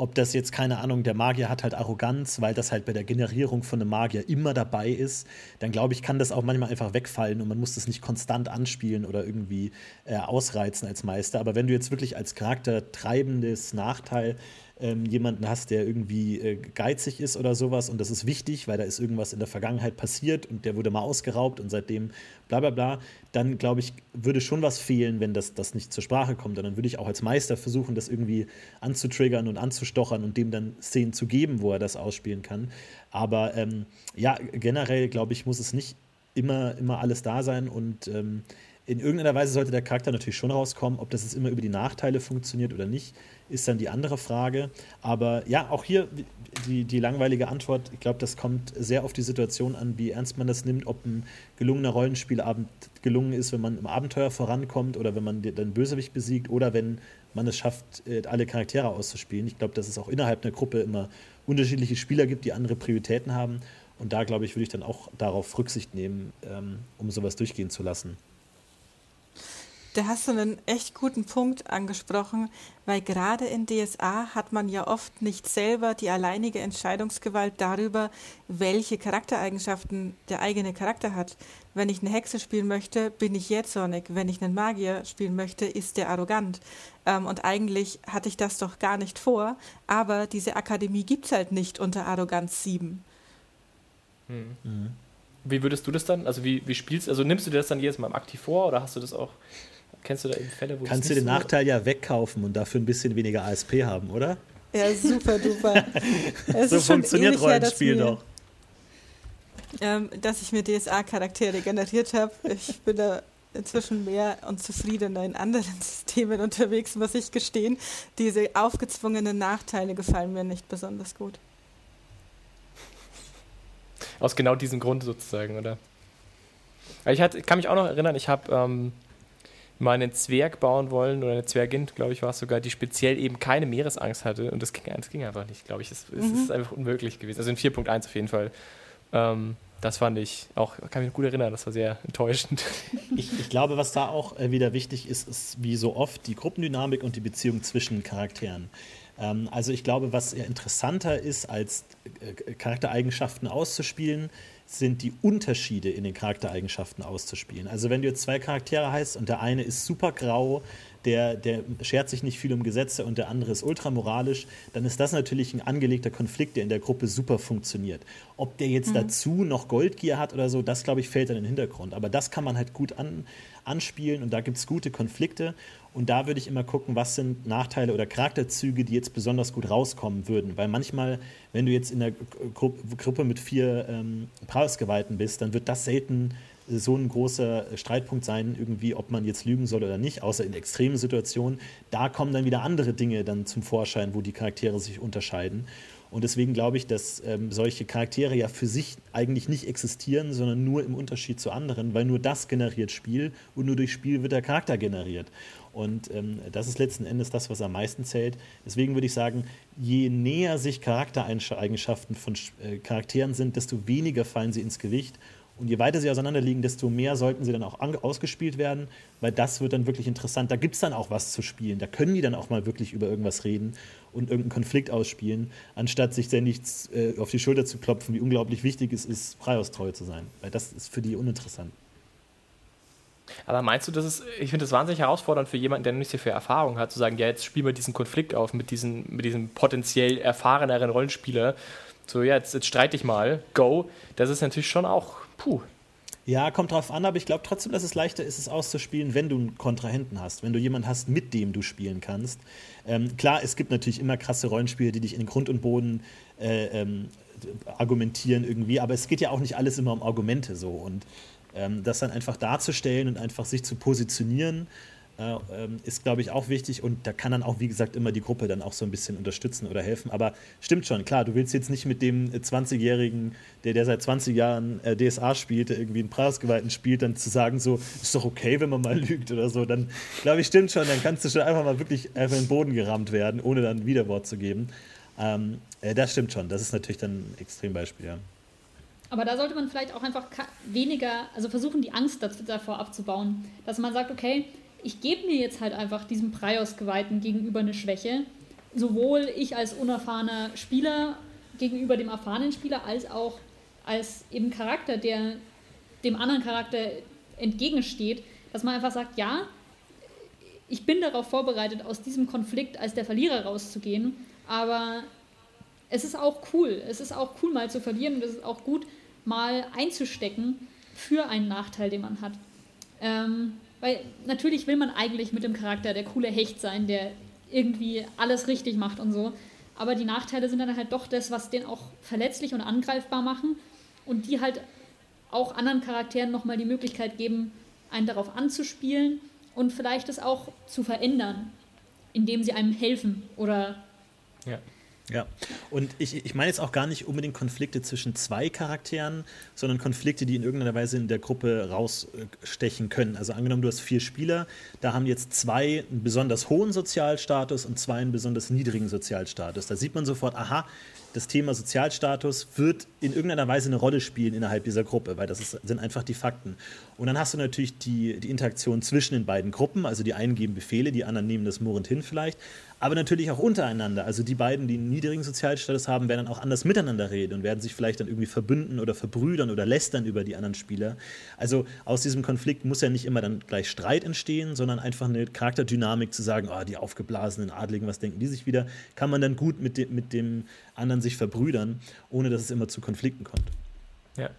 Ob das jetzt, keine Ahnung, der Magier hat halt Arroganz, weil das halt bei der Generierung von einem Magier immer dabei ist, dann glaube ich, kann das auch manchmal einfach wegfallen und man muss das nicht konstant anspielen oder irgendwie äh, ausreizen als Meister. Aber wenn du jetzt wirklich als Charakter treibendes Nachteil ähm, jemanden hast, der irgendwie äh, geizig ist oder sowas und das ist wichtig, weil da ist irgendwas in der Vergangenheit passiert und der wurde mal ausgeraubt und seitdem bla bla bla, dann glaube ich, würde schon was fehlen, wenn das, das nicht zur Sprache kommt. Und dann würde ich auch als Meister versuchen, das irgendwie anzutriggern und anzustochern und dem dann Szenen zu geben, wo er das ausspielen kann. Aber ähm, ja, generell glaube ich, muss es nicht immer, immer alles da sein und ähm, in irgendeiner Weise sollte der Charakter natürlich schon rauskommen. Ob das jetzt immer über die Nachteile funktioniert oder nicht, ist dann die andere Frage. Aber ja, auch hier die, die langweilige Antwort. Ich glaube, das kommt sehr auf die Situation an, wie ernst man das nimmt, ob ein gelungener Rollenspielabend gelungen ist, wenn man im Abenteuer vorankommt oder wenn man den Bösewicht besiegt oder wenn man es schafft, äh, alle Charaktere auszuspielen. Ich glaube, dass es auch innerhalb einer Gruppe immer unterschiedliche Spieler gibt, die andere Prioritäten haben. Und da, glaube ich, würde ich dann auch darauf Rücksicht nehmen, ähm, um sowas durchgehen zu lassen. Da hast du einen echt guten Punkt angesprochen, weil gerade in DSA hat man ja oft nicht selber die alleinige Entscheidungsgewalt darüber, welche Charaktereigenschaften der eigene Charakter hat. Wenn ich eine Hexe spielen möchte, bin ich jähzornig. Wenn ich einen Magier spielen möchte, ist der arrogant. Ähm, und eigentlich hatte ich das doch gar nicht vor, aber diese Akademie gibt es halt nicht unter Arroganz 7. Hm. Mhm. Wie würdest du das dann, also wie, wie spielst also nimmst du dir das dann jedes Mal aktiv vor oder hast du das auch Kennst du da eben Fälle, wo Kannst du den so Nachteil ja wegkaufen und dafür ein bisschen weniger ASP haben, oder? Ja, super duper. so funktioniert Rollenspiel her, doch. Ähm, dass ich mir DSA-Charaktere generiert habe. Ich bin da inzwischen mehr und zufriedener in anderen Systemen unterwegs, muss ich gestehen. Diese aufgezwungenen Nachteile gefallen mir nicht besonders gut. Aus genau diesem Grund sozusagen, oder? Ich, hatte, ich kann mich auch noch erinnern, ich habe ähm, mal einen Zwerg bauen wollen oder eine Zwergin, glaube ich, war es sogar, die speziell eben keine Meeresangst hatte und das ging, das ging einfach nicht, glaube ich. Es, mhm. ist einfach unmöglich gewesen. Also in 4.1 auf jeden Fall. Ähm, das fand ich auch, kann mich gut erinnern, das war sehr enttäuschend. Ich, ich glaube, was da auch äh, wieder wichtig ist, ist wie so oft die Gruppendynamik und die Beziehung zwischen Charakteren. Ähm, also ich glaube, was eher interessanter ist, als äh, Charaktereigenschaften auszuspielen, sind die Unterschiede in den Charaktereigenschaften auszuspielen. Also wenn du jetzt zwei Charaktere heißt und der eine ist super grau, der, der schert sich nicht viel um Gesetze und der andere ist ultramoralisch, dann ist das natürlich ein angelegter Konflikt, der in der Gruppe super funktioniert. Ob der jetzt mhm. dazu noch Goldgier hat oder so, das glaube ich fällt in den Hintergrund. Aber das kann man halt gut an, anspielen und da gibt es gute Konflikte. Und da würde ich immer gucken, was sind Nachteile oder Charakterzüge, die jetzt besonders gut rauskommen würden. Weil manchmal, wenn du jetzt in der Gru Gruppe mit vier ähm, Prausgeweihten bist, dann wird das selten so ein großer Streitpunkt sein, irgendwie, ob man jetzt lügen soll oder nicht, außer in extremen Situationen. Da kommen dann wieder andere Dinge dann zum Vorschein, wo die Charaktere sich unterscheiden. Und deswegen glaube ich, dass ähm, solche Charaktere ja für sich eigentlich nicht existieren, sondern nur im Unterschied zu anderen, weil nur das generiert Spiel und nur durch Spiel wird der Charakter generiert. Und ähm, das ist letzten Endes das, was am meisten zählt. Deswegen würde ich sagen, je näher sich Charaktereigenschaften von äh, Charakteren sind, desto weniger fallen sie ins Gewicht und je weiter sie auseinanderliegen, desto mehr sollten sie dann auch ausgespielt werden, weil das wird dann wirklich interessant. Da gibt es dann auch was zu spielen. Da können die dann auch mal wirklich über irgendwas reden und irgendeinen Konflikt ausspielen, anstatt sich ständig äh, auf die Schulter zu klopfen, wie unglaublich wichtig es ist, freiaustreu zu sein. Weil das ist für die uninteressant. Aber meinst du, das ist, ich finde das wahnsinnig herausfordernd für jemanden, der nicht so viel Erfahrung hat, zu sagen, ja, jetzt spielen wir diesen Konflikt auf mit, diesen, mit diesem potenziell erfahreneren Rollenspieler. So, ja, jetzt, jetzt streite ich mal, go. Das ist natürlich schon auch puh. Ja, kommt drauf an, aber ich glaube trotzdem, dass es leichter ist, es auszuspielen, wenn du einen Kontrahenten hast, wenn du jemanden hast, mit dem du spielen kannst. Ähm, klar, es gibt natürlich immer krasse Rollenspiele, die dich in Grund und Boden äh, ähm, argumentieren irgendwie, aber es geht ja auch nicht alles immer um Argumente so und ähm, das dann einfach darzustellen und einfach sich zu positionieren äh, ist, glaube ich, auch wichtig und da kann dann auch, wie gesagt, immer die Gruppe dann auch so ein bisschen unterstützen oder helfen. Aber stimmt schon, klar, du willst jetzt nicht mit dem 20-Jährigen, der, der seit 20 Jahren äh, DSA spielt, der irgendwie einen Preisgeweihten spielt, dann zu sagen, so, ist doch okay, wenn man mal lügt oder so, dann glaube ich, stimmt schon, dann kannst du schon einfach mal wirklich einfach in den Boden gerammt werden, ohne dann Widerwort zu geben. Ähm, äh, das stimmt schon, das ist natürlich dann ein Extrembeispiel, ja. Aber da sollte man vielleicht auch einfach weniger, also versuchen, die Angst davor abzubauen. Dass man sagt, okay, ich gebe mir jetzt halt einfach diesem Preiausgeweihten gegenüber eine Schwäche. Sowohl ich als unerfahrener Spieler gegenüber dem erfahrenen Spieler, als auch als eben Charakter, der dem anderen Charakter entgegensteht, dass man einfach sagt, ja, ich bin darauf vorbereitet, aus diesem Konflikt als der Verlierer rauszugehen, aber es ist auch cool. Es ist auch cool, mal zu verlieren und es ist auch gut, mal einzustecken für einen Nachteil, den man hat. Ähm, weil natürlich will man eigentlich mit dem Charakter der coole Hecht sein, der irgendwie alles richtig macht und so. Aber die Nachteile sind dann halt doch das, was den auch verletzlich und angreifbar machen und die halt auch anderen Charakteren nochmal die Möglichkeit geben, einen darauf anzuspielen und vielleicht es auch zu verändern, indem sie einem helfen oder ja. Ja, und ich, ich meine jetzt auch gar nicht unbedingt Konflikte zwischen zwei Charakteren, sondern Konflikte, die in irgendeiner Weise in der Gruppe rausstechen können. Also angenommen, du hast vier Spieler, da haben jetzt zwei einen besonders hohen Sozialstatus und zwei einen besonders niedrigen Sozialstatus. Da sieht man sofort, aha, das Thema Sozialstatus wird in irgendeiner Weise eine Rolle spielen innerhalb dieser Gruppe, weil das ist, sind einfach die Fakten. Und dann hast du natürlich die, die Interaktion zwischen den beiden Gruppen, also die einen geben Befehle, die anderen nehmen das murrend hin vielleicht, aber natürlich auch untereinander. Also die beiden, die einen niedrigen Sozialstatus haben, werden dann auch anders miteinander reden und werden sich vielleicht dann irgendwie verbünden oder verbrüdern oder lästern über die anderen Spieler. Also aus diesem Konflikt muss ja nicht immer dann gleich Streit entstehen, sondern einfach eine Charakterdynamik zu sagen, oh, die aufgeblasenen Adligen, was denken die sich wieder, kann man dann gut mit, de mit dem anderen sich verbrüdern, ohne dass es immer zu Konflikten kommt. Ja.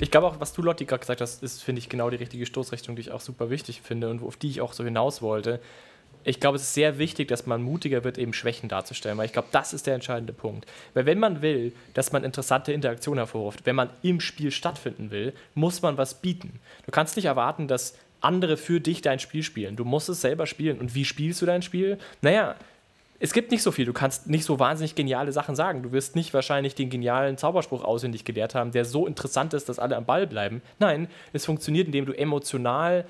Ich glaube auch, was du, Lotti, gerade gesagt hast, ist, finde ich, genau die richtige Stoßrichtung, die ich auch super wichtig finde und auf die ich auch so hinaus wollte ich glaube, es ist sehr wichtig, dass man mutiger wird, eben Schwächen darzustellen, weil ich glaube, das ist der entscheidende Punkt. Weil wenn man will, dass man interessante Interaktion hervorruft, wenn man im Spiel stattfinden will, muss man was bieten. Du kannst nicht erwarten, dass andere für dich dein Spiel spielen. Du musst es selber spielen. Und wie spielst du dein Spiel? Naja, es gibt nicht so viel. Du kannst nicht so wahnsinnig geniale Sachen sagen. Du wirst nicht wahrscheinlich den genialen Zauberspruch auswendig gelehrt haben, der so interessant ist, dass alle am Ball bleiben. Nein, es funktioniert, indem du emotional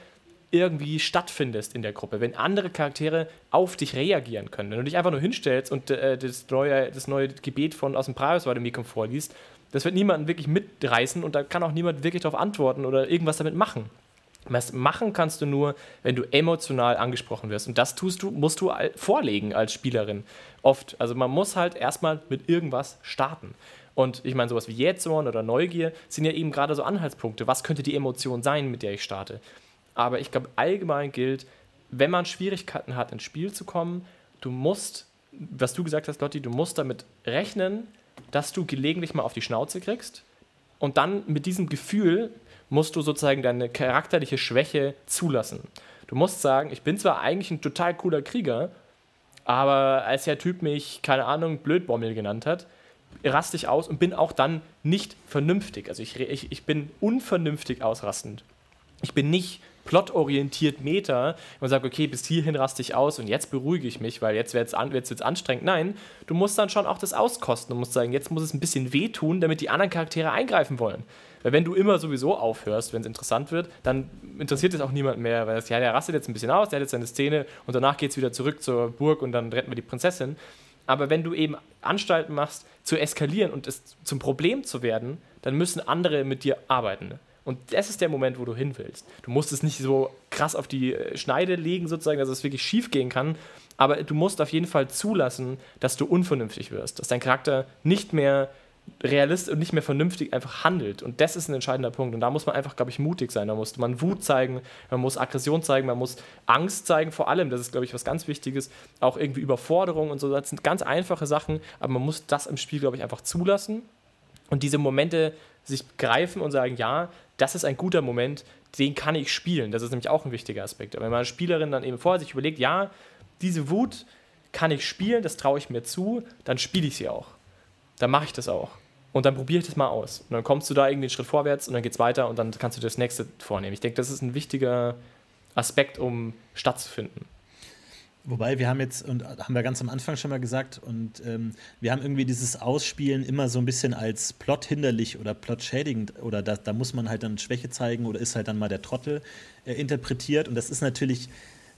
irgendwie stattfindest in der Gruppe, wenn andere Charaktere auf dich reagieren können. Wenn du dich einfach nur hinstellst und äh, das, neue, das neue Gebet von aus dem Praeus-Vademecum vorliest, das wird niemanden wirklich mitreißen und da kann auch niemand wirklich darauf antworten oder irgendwas damit machen. Was machen kannst du nur, wenn du emotional angesprochen wirst. Und das tust du, musst du vorlegen als Spielerin. Oft. Also man muss halt erstmal mit irgendwas starten. Und ich meine, sowas wie Jähzorn oder Neugier sind ja eben gerade so Anhaltspunkte. Was könnte die Emotion sein, mit der ich starte? Aber ich glaube, allgemein gilt, wenn man Schwierigkeiten hat, ins Spiel zu kommen, du musst, was du gesagt hast, Lotti, du musst damit rechnen, dass du gelegentlich mal auf die Schnauze kriegst. Und dann mit diesem Gefühl musst du sozusagen deine charakterliche Schwäche zulassen. Du musst sagen, ich bin zwar eigentlich ein total cooler Krieger, aber als der Typ mich, keine Ahnung, Blödbommel genannt hat, raste ich aus und bin auch dann nicht vernünftig. Also ich, ich, ich bin unvernünftig ausrastend. Ich bin nicht plotorientiert Meta und sage, okay, bis hierhin raste ich aus und jetzt beruhige ich mich, weil jetzt wird es an, anstrengend. Nein, du musst dann schon auch das auskosten. Du musst sagen, jetzt muss es ein bisschen wehtun, damit die anderen Charaktere eingreifen wollen. Weil wenn du immer sowieso aufhörst, wenn es interessant wird, dann interessiert es auch niemand mehr, weil das, ja, der rastet jetzt ein bisschen aus, der hat jetzt seine Szene und danach geht es wieder zurück zur Burg und dann retten wir die Prinzessin. Aber wenn du eben Anstalten machst, zu eskalieren und es zum Problem zu werden, dann müssen andere mit dir arbeiten. Und das ist der Moment, wo du hin willst. Du musst es nicht so krass auf die äh, Schneide legen, sozusagen, dass es wirklich schief gehen kann. Aber du musst auf jeden Fall zulassen, dass du unvernünftig wirst, dass dein Charakter nicht mehr realistisch und nicht mehr vernünftig einfach handelt. Und das ist ein entscheidender Punkt. Und da muss man einfach, glaube ich, mutig sein. Da muss man Wut zeigen, man muss Aggression zeigen, man muss Angst zeigen, vor allem. Das ist, glaube ich, was ganz Wichtiges. Auch irgendwie Überforderung und so. Das sind ganz einfache Sachen, aber man muss das im Spiel, glaube ich, einfach zulassen. Und diese Momente sich greifen und sagen, ja, das ist ein guter Moment, den kann ich spielen. Das ist nämlich auch ein wichtiger Aspekt. Aber wenn man als Spielerin dann eben vorher sich überlegt, ja, diese Wut kann ich spielen, das traue ich mir zu, dann spiele ich sie auch. Dann mache ich das auch. Und dann probiere ich das mal aus. Und dann kommst du da irgendwie einen Schritt vorwärts und dann geht es weiter und dann kannst du das nächste vornehmen. Ich denke, das ist ein wichtiger Aspekt, um stattzufinden. Wobei wir haben jetzt, und haben wir ganz am Anfang schon mal gesagt, und ähm, wir haben irgendwie dieses Ausspielen immer so ein bisschen als Plot hinderlich oder Plot schädigend oder da, da muss man halt dann Schwäche zeigen oder ist halt dann mal der Trottel äh, interpretiert. Und das ist natürlich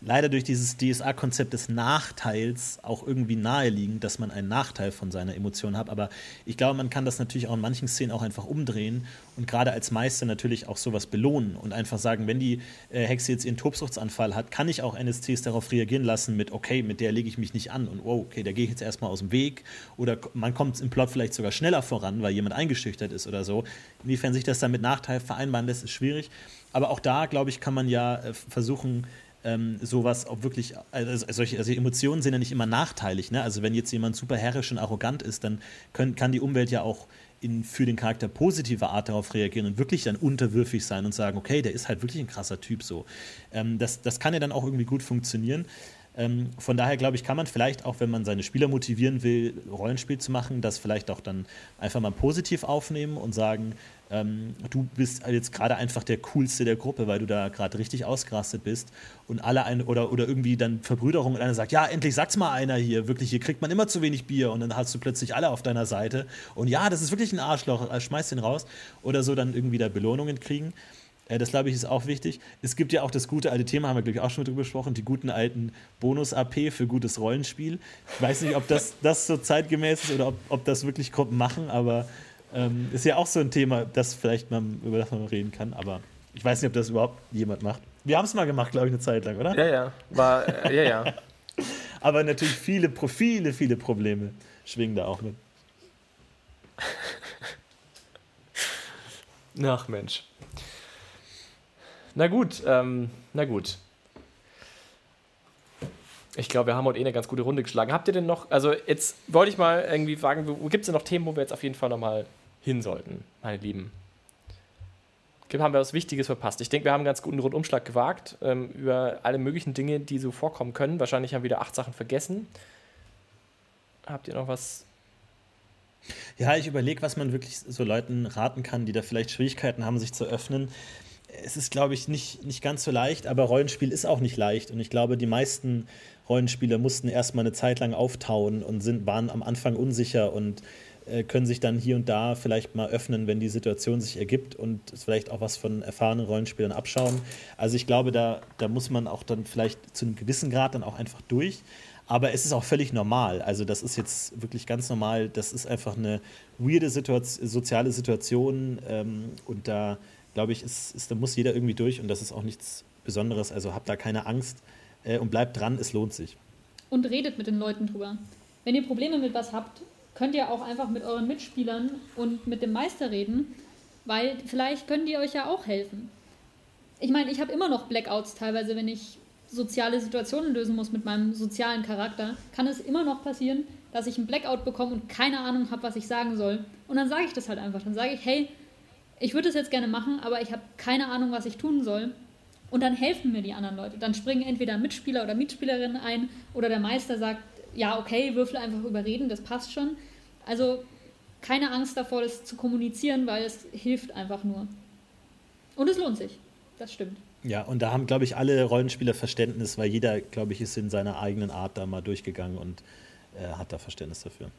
leider durch dieses DSA-Konzept des Nachteils auch irgendwie naheliegend, dass man einen Nachteil von seiner Emotion hat. Aber ich glaube, man kann das natürlich auch in manchen Szenen auch einfach umdrehen und gerade als Meister natürlich auch sowas belohnen und einfach sagen, wenn die äh, Hexe jetzt ihren Tobsuchtsanfall hat, kann ich auch NSCs darauf reagieren lassen mit, okay, mit der lege ich mich nicht an und oh, okay, da gehe ich jetzt erstmal aus dem Weg oder man kommt im Plot vielleicht sogar schneller voran, weil jemand eingeschüchtert ist oder so. Inwiefern sich das dann mit Nachteil vereinbaren lässt, ist schwierig. Aber auch da, glaube ich, kann man ja äh, versuchen, ähm, sowas auch wirklich, also solche also Emotionen sind ja nicht immer nachteilig. Ne? Also wenn jetzt jemand super herrisch und arrogant ist, dann können, kann die Umwelt ja auch in, für den Charakter positive Art darauf reagieren und wirklich dann unterwürfig sein und sagen, okay, der ist halt wirklich ein krasser Typ so. Ähm, das, das kann ja dann auch irgendwie gut funktionieren. Ähm, von daher glaube ich, kann man vielleicht auch, wenn man seine Spieler motivieren will, Rollenspiel zu machen, das vielleicht auch dann einfach mal positiv aufnehmen und sagen, ähm, du bist jetzt gerade einfach der coolste der Gruppe, weil du da gerade richtig ausgerastet bist und alle ein oder, oder irgendwie dann Verbrüderung und einer sagt, ja, endlich sagt's mal einer hier, wirklich, hier kriegt man immer zu wenig Bier und dann hast du plötzlich alle auf deiner Seite und ja, das ist wirklich ein Arschloch, äh, schmeiß den raus oder so dann irgendwie da Belohnungen kriegen. Äh, das glaube ich ist auch wichtig. Es gibt ja auch das gute alte Thema, haben wir glaube ich auch schon drüber gesprochen, die guten alten Bonus-AP für gutes Rollenspiel. Ich weiß nicht, ob das, das so zeitgemäß ist oder ob, ob das wirklich Gruppen machen, aber ähm, ist ja auch so ein Thema, das vielleicht man, über das man reden kann, aber ich weiß nicht, ob das überhaupt jemand macht. Wir haben es mal gemacht, glaube ich, eine Zeit lang, oder? Ja, ja. War, äh, ja, ja. aber natürlich viele, viele, viele Probleme schwingen da auch mit. Ach Mensch. Na gut, ähm, na gut. Ich glaube, wir haben heute eh eine ganz gute Runde geschlagen. Habt ihr denn noch, also jetzt wollte ich mal irgendwie fragen, gibt es denn noch Themen, wo wir jetzt auf jeden Fall nochmal hin sollten, meine Lieben. Haben wir was Wichtiges verpasst? Ich denke, wir haben einen ganz guten Rundumschlag gewagt ähm, über alle möglichen Dinge, die so vorkommen können. Wahrscheinlich haben wir wieder acht Sachen vergessen. Habt ihr noch was? Ja, ich überlege, was man wirklich so Leuten raten kann, die da vielleicht Schwierigkeiten haben, sich zu öffnen. Es ist, glaube ich, nicht, nicht ganz so leicht, aber Rollenspiel ist auch nicht leicht. Und ich glaube, die meisten Rollenspieler mussten erstmal eine Zeit lang auftauen und sind, waren am Anfang unsicher und können sich dann hier und da vielleicht mal öffnen, wenn die Situation sich ergibt und vielleicht auch was von erfahrenen Rollenspielern abschauen. Also ich glaube, da, da muss man auch dann vielleicht zu einem gewissen Grad dann auch einfach durch. Aber es ist auch völlig normal. Also das ist jetzt wirklich ganz normal. Das ist einfach eine weirde Situation, soziale Situation ähm, und da glaube ich, ist, ist, da muss jeder irgendwie durch und das ist auch nichts Besonderes. Also habt da keine Angst äh, und bleibt dran, es lohnt sich. Und redet mit den Leuten drüber. Wenn ihr Probleme mit was habt, könnt ihr auch einfach mit euren Mitspielern und mit dem Meister reden, weil vielleicht können die euch ja auch helfen. Ich meine, ich habe immer noch Blackouts teilweise, wenn ich soziale Situationen lösen muss mit meinem sozialen Charakter, kann es immer noch passieren, dass ich einen Blackout bekomme und keine Ahnung habe, was ich sagen soll. Und dann sage ich das halt einfach. Dann sage ich, hey, ich würde das jetzt gerne machen, aber ich habe keine Ahnung, was ich tun soll. Und dann helfen mir die anderen Leute. Dann springen entweder Mitspieler oder Mitspielerinnen ein oder der Meister sagt, ja, okay, würfel einfach überreden, das passt schon. Also keine Angst davor, das zu kommunizieren, weil es hilft einfach nur. Und es lohnt sich. Das stimmt. Ja, und da haben, glaube ich, alle Rollenspieler Verständnis, weil jeder, glaube ich, ist in seiner eigenen Art da mal durchgegangen und äh, hat da Verständnis dafür.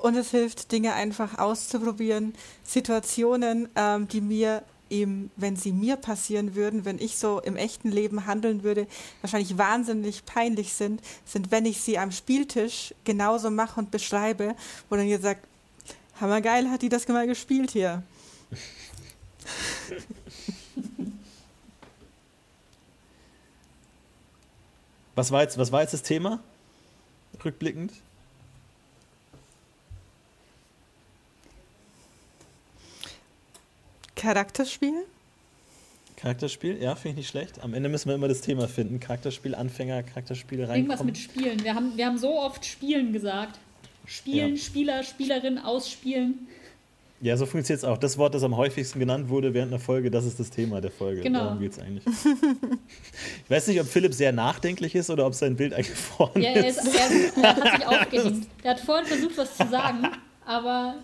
Und es hilft, Dinge einfach auszuprobieren, Situationen, ähm, die mir eben, wenn sie mir passieren würden, wenn ich so im echten Leben handeln würde, wahrscheinlich wahnsinnig peinlich sind, sind, wenn ich sie am Spieltisch genauso mache und beschreibe, wo dann ihr sagt, hammergeil hat die das mal gespielt hier. Was war jetzt, was war jetzt das Thema? Rückblickend? Charakterspiel? Charakterspiel, ja, finde ich nicht schlecht. Am Ende müssen wir immer das Thema finden. Charakterspiel, Anfänger, Charakterspiel reinkommen. Irgendwas mit Spielen. Wir haben, wir haben so oft Spielen gesagt. Spielen, ja. Spieler, Spielerin, ausspielen. Ja, so funktioniert es auch. Das Wort, das am häufigsten genannt wurde während einer Folge, das ist das Thema der Folge. Genau. Darum geht es eigentlich. ich weiß nicht, ob Philipp sehr nachdenklich ist oder ob sein Bild eingefroren ja, er ist. Ja, er, er, hat sich aufgehängt. Er hat vorhin versucht, was zu sagen, aber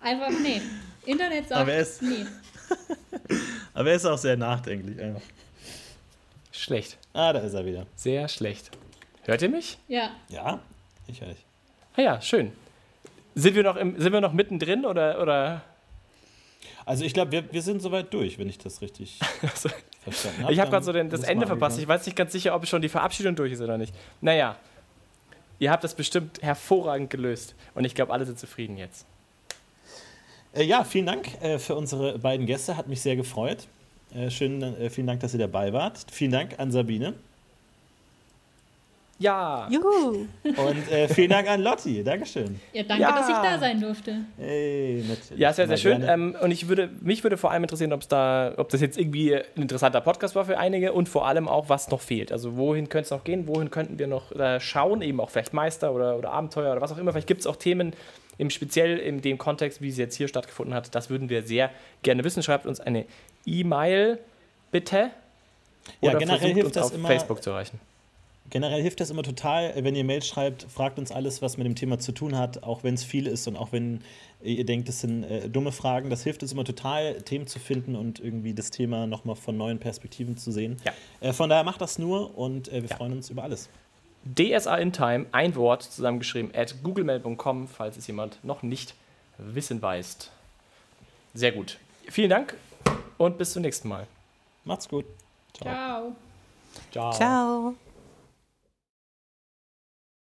einfach, nee. Internet sagt, aber er ist, nee. aber er ist auch sehr nachdenklich. Einfach. Schlecht. Ah, da ist er wieder. Sehr schlecht. Hört ihr mich? Ja. Ja, ich höre dich. Ah ja, schön. Sind wir noch, im, sind wir noch mittendrin oder, oder? Also ich glaube, wir, wir sind soweit durch, wenn ich das richtig also, verstanden habe. Ich habe gerade so den, das Ende verpasst. Ich weiß nicht ganz sicher, ob schon die Verabschiedung durch ist oder nicht. Naja, ihr habt das bestimmt hervorragend gelöst. Und ich glaube, alle sind zufrieden jetzt. Äh, ja, vielen Dank äh, für unsere beiden Gäste. Hat mich sehr gefreut. Äh, schön, äh, vielen Dank, dass ihr dabei wart. Vielen Dank an Sabine. Ja. Juhu. Und äh, vielen Dank an Lotti. Dankeschön. Ja, danke, ja. dass ich da sein durfte. Hey, natürlich. Ja, sehr, sehr schön. Ähm, und ich würde, mich würde vor allem interessieren, ob's da, ob das jetzt irgendwie ein interessanter Podcast war für einige und vor allem auch, was noch fehlt. Also wohin könnte es noch gehen? Wohin könnten wir noch äh, schauen? Eben auch vielleicht Meister oder, oder Abenteuer oder was auch immer. Vielleicht gibt es auch Themen, im speziell in dem Kontext, wie es jetzt hier stattgefunden hat. Das würden wir sehr gerne wissen. Schreibt uns eine E-Mail bitte. Oder ja, generell hilft uns das auf immer, Facebook zu erreichen. Generell hilft das immer total, wenn ihr Mail schreibt, fragt uns alles, was mit dem Thema zu tun hat, auch wenn es viel ist und auch wenn ihr denkt, das sind äh, dumme Fragen. Das hilft uns immer total, Themen zu finden und irgendwie das Thema nochmal von neuen Perspektiven zu sehen. Ja. Äh, von daher macht das nur und äh, wir ja. freuen uns über alles. DSA in Time, ein Wort zusammengeschrieben, at googlemail.com, falls es jemand noch nicht wissen weiß. Sehr gut. Vielen Dank und bis zum nächsten Mal. Macht's gut. Ciao. Ciao. Ciao.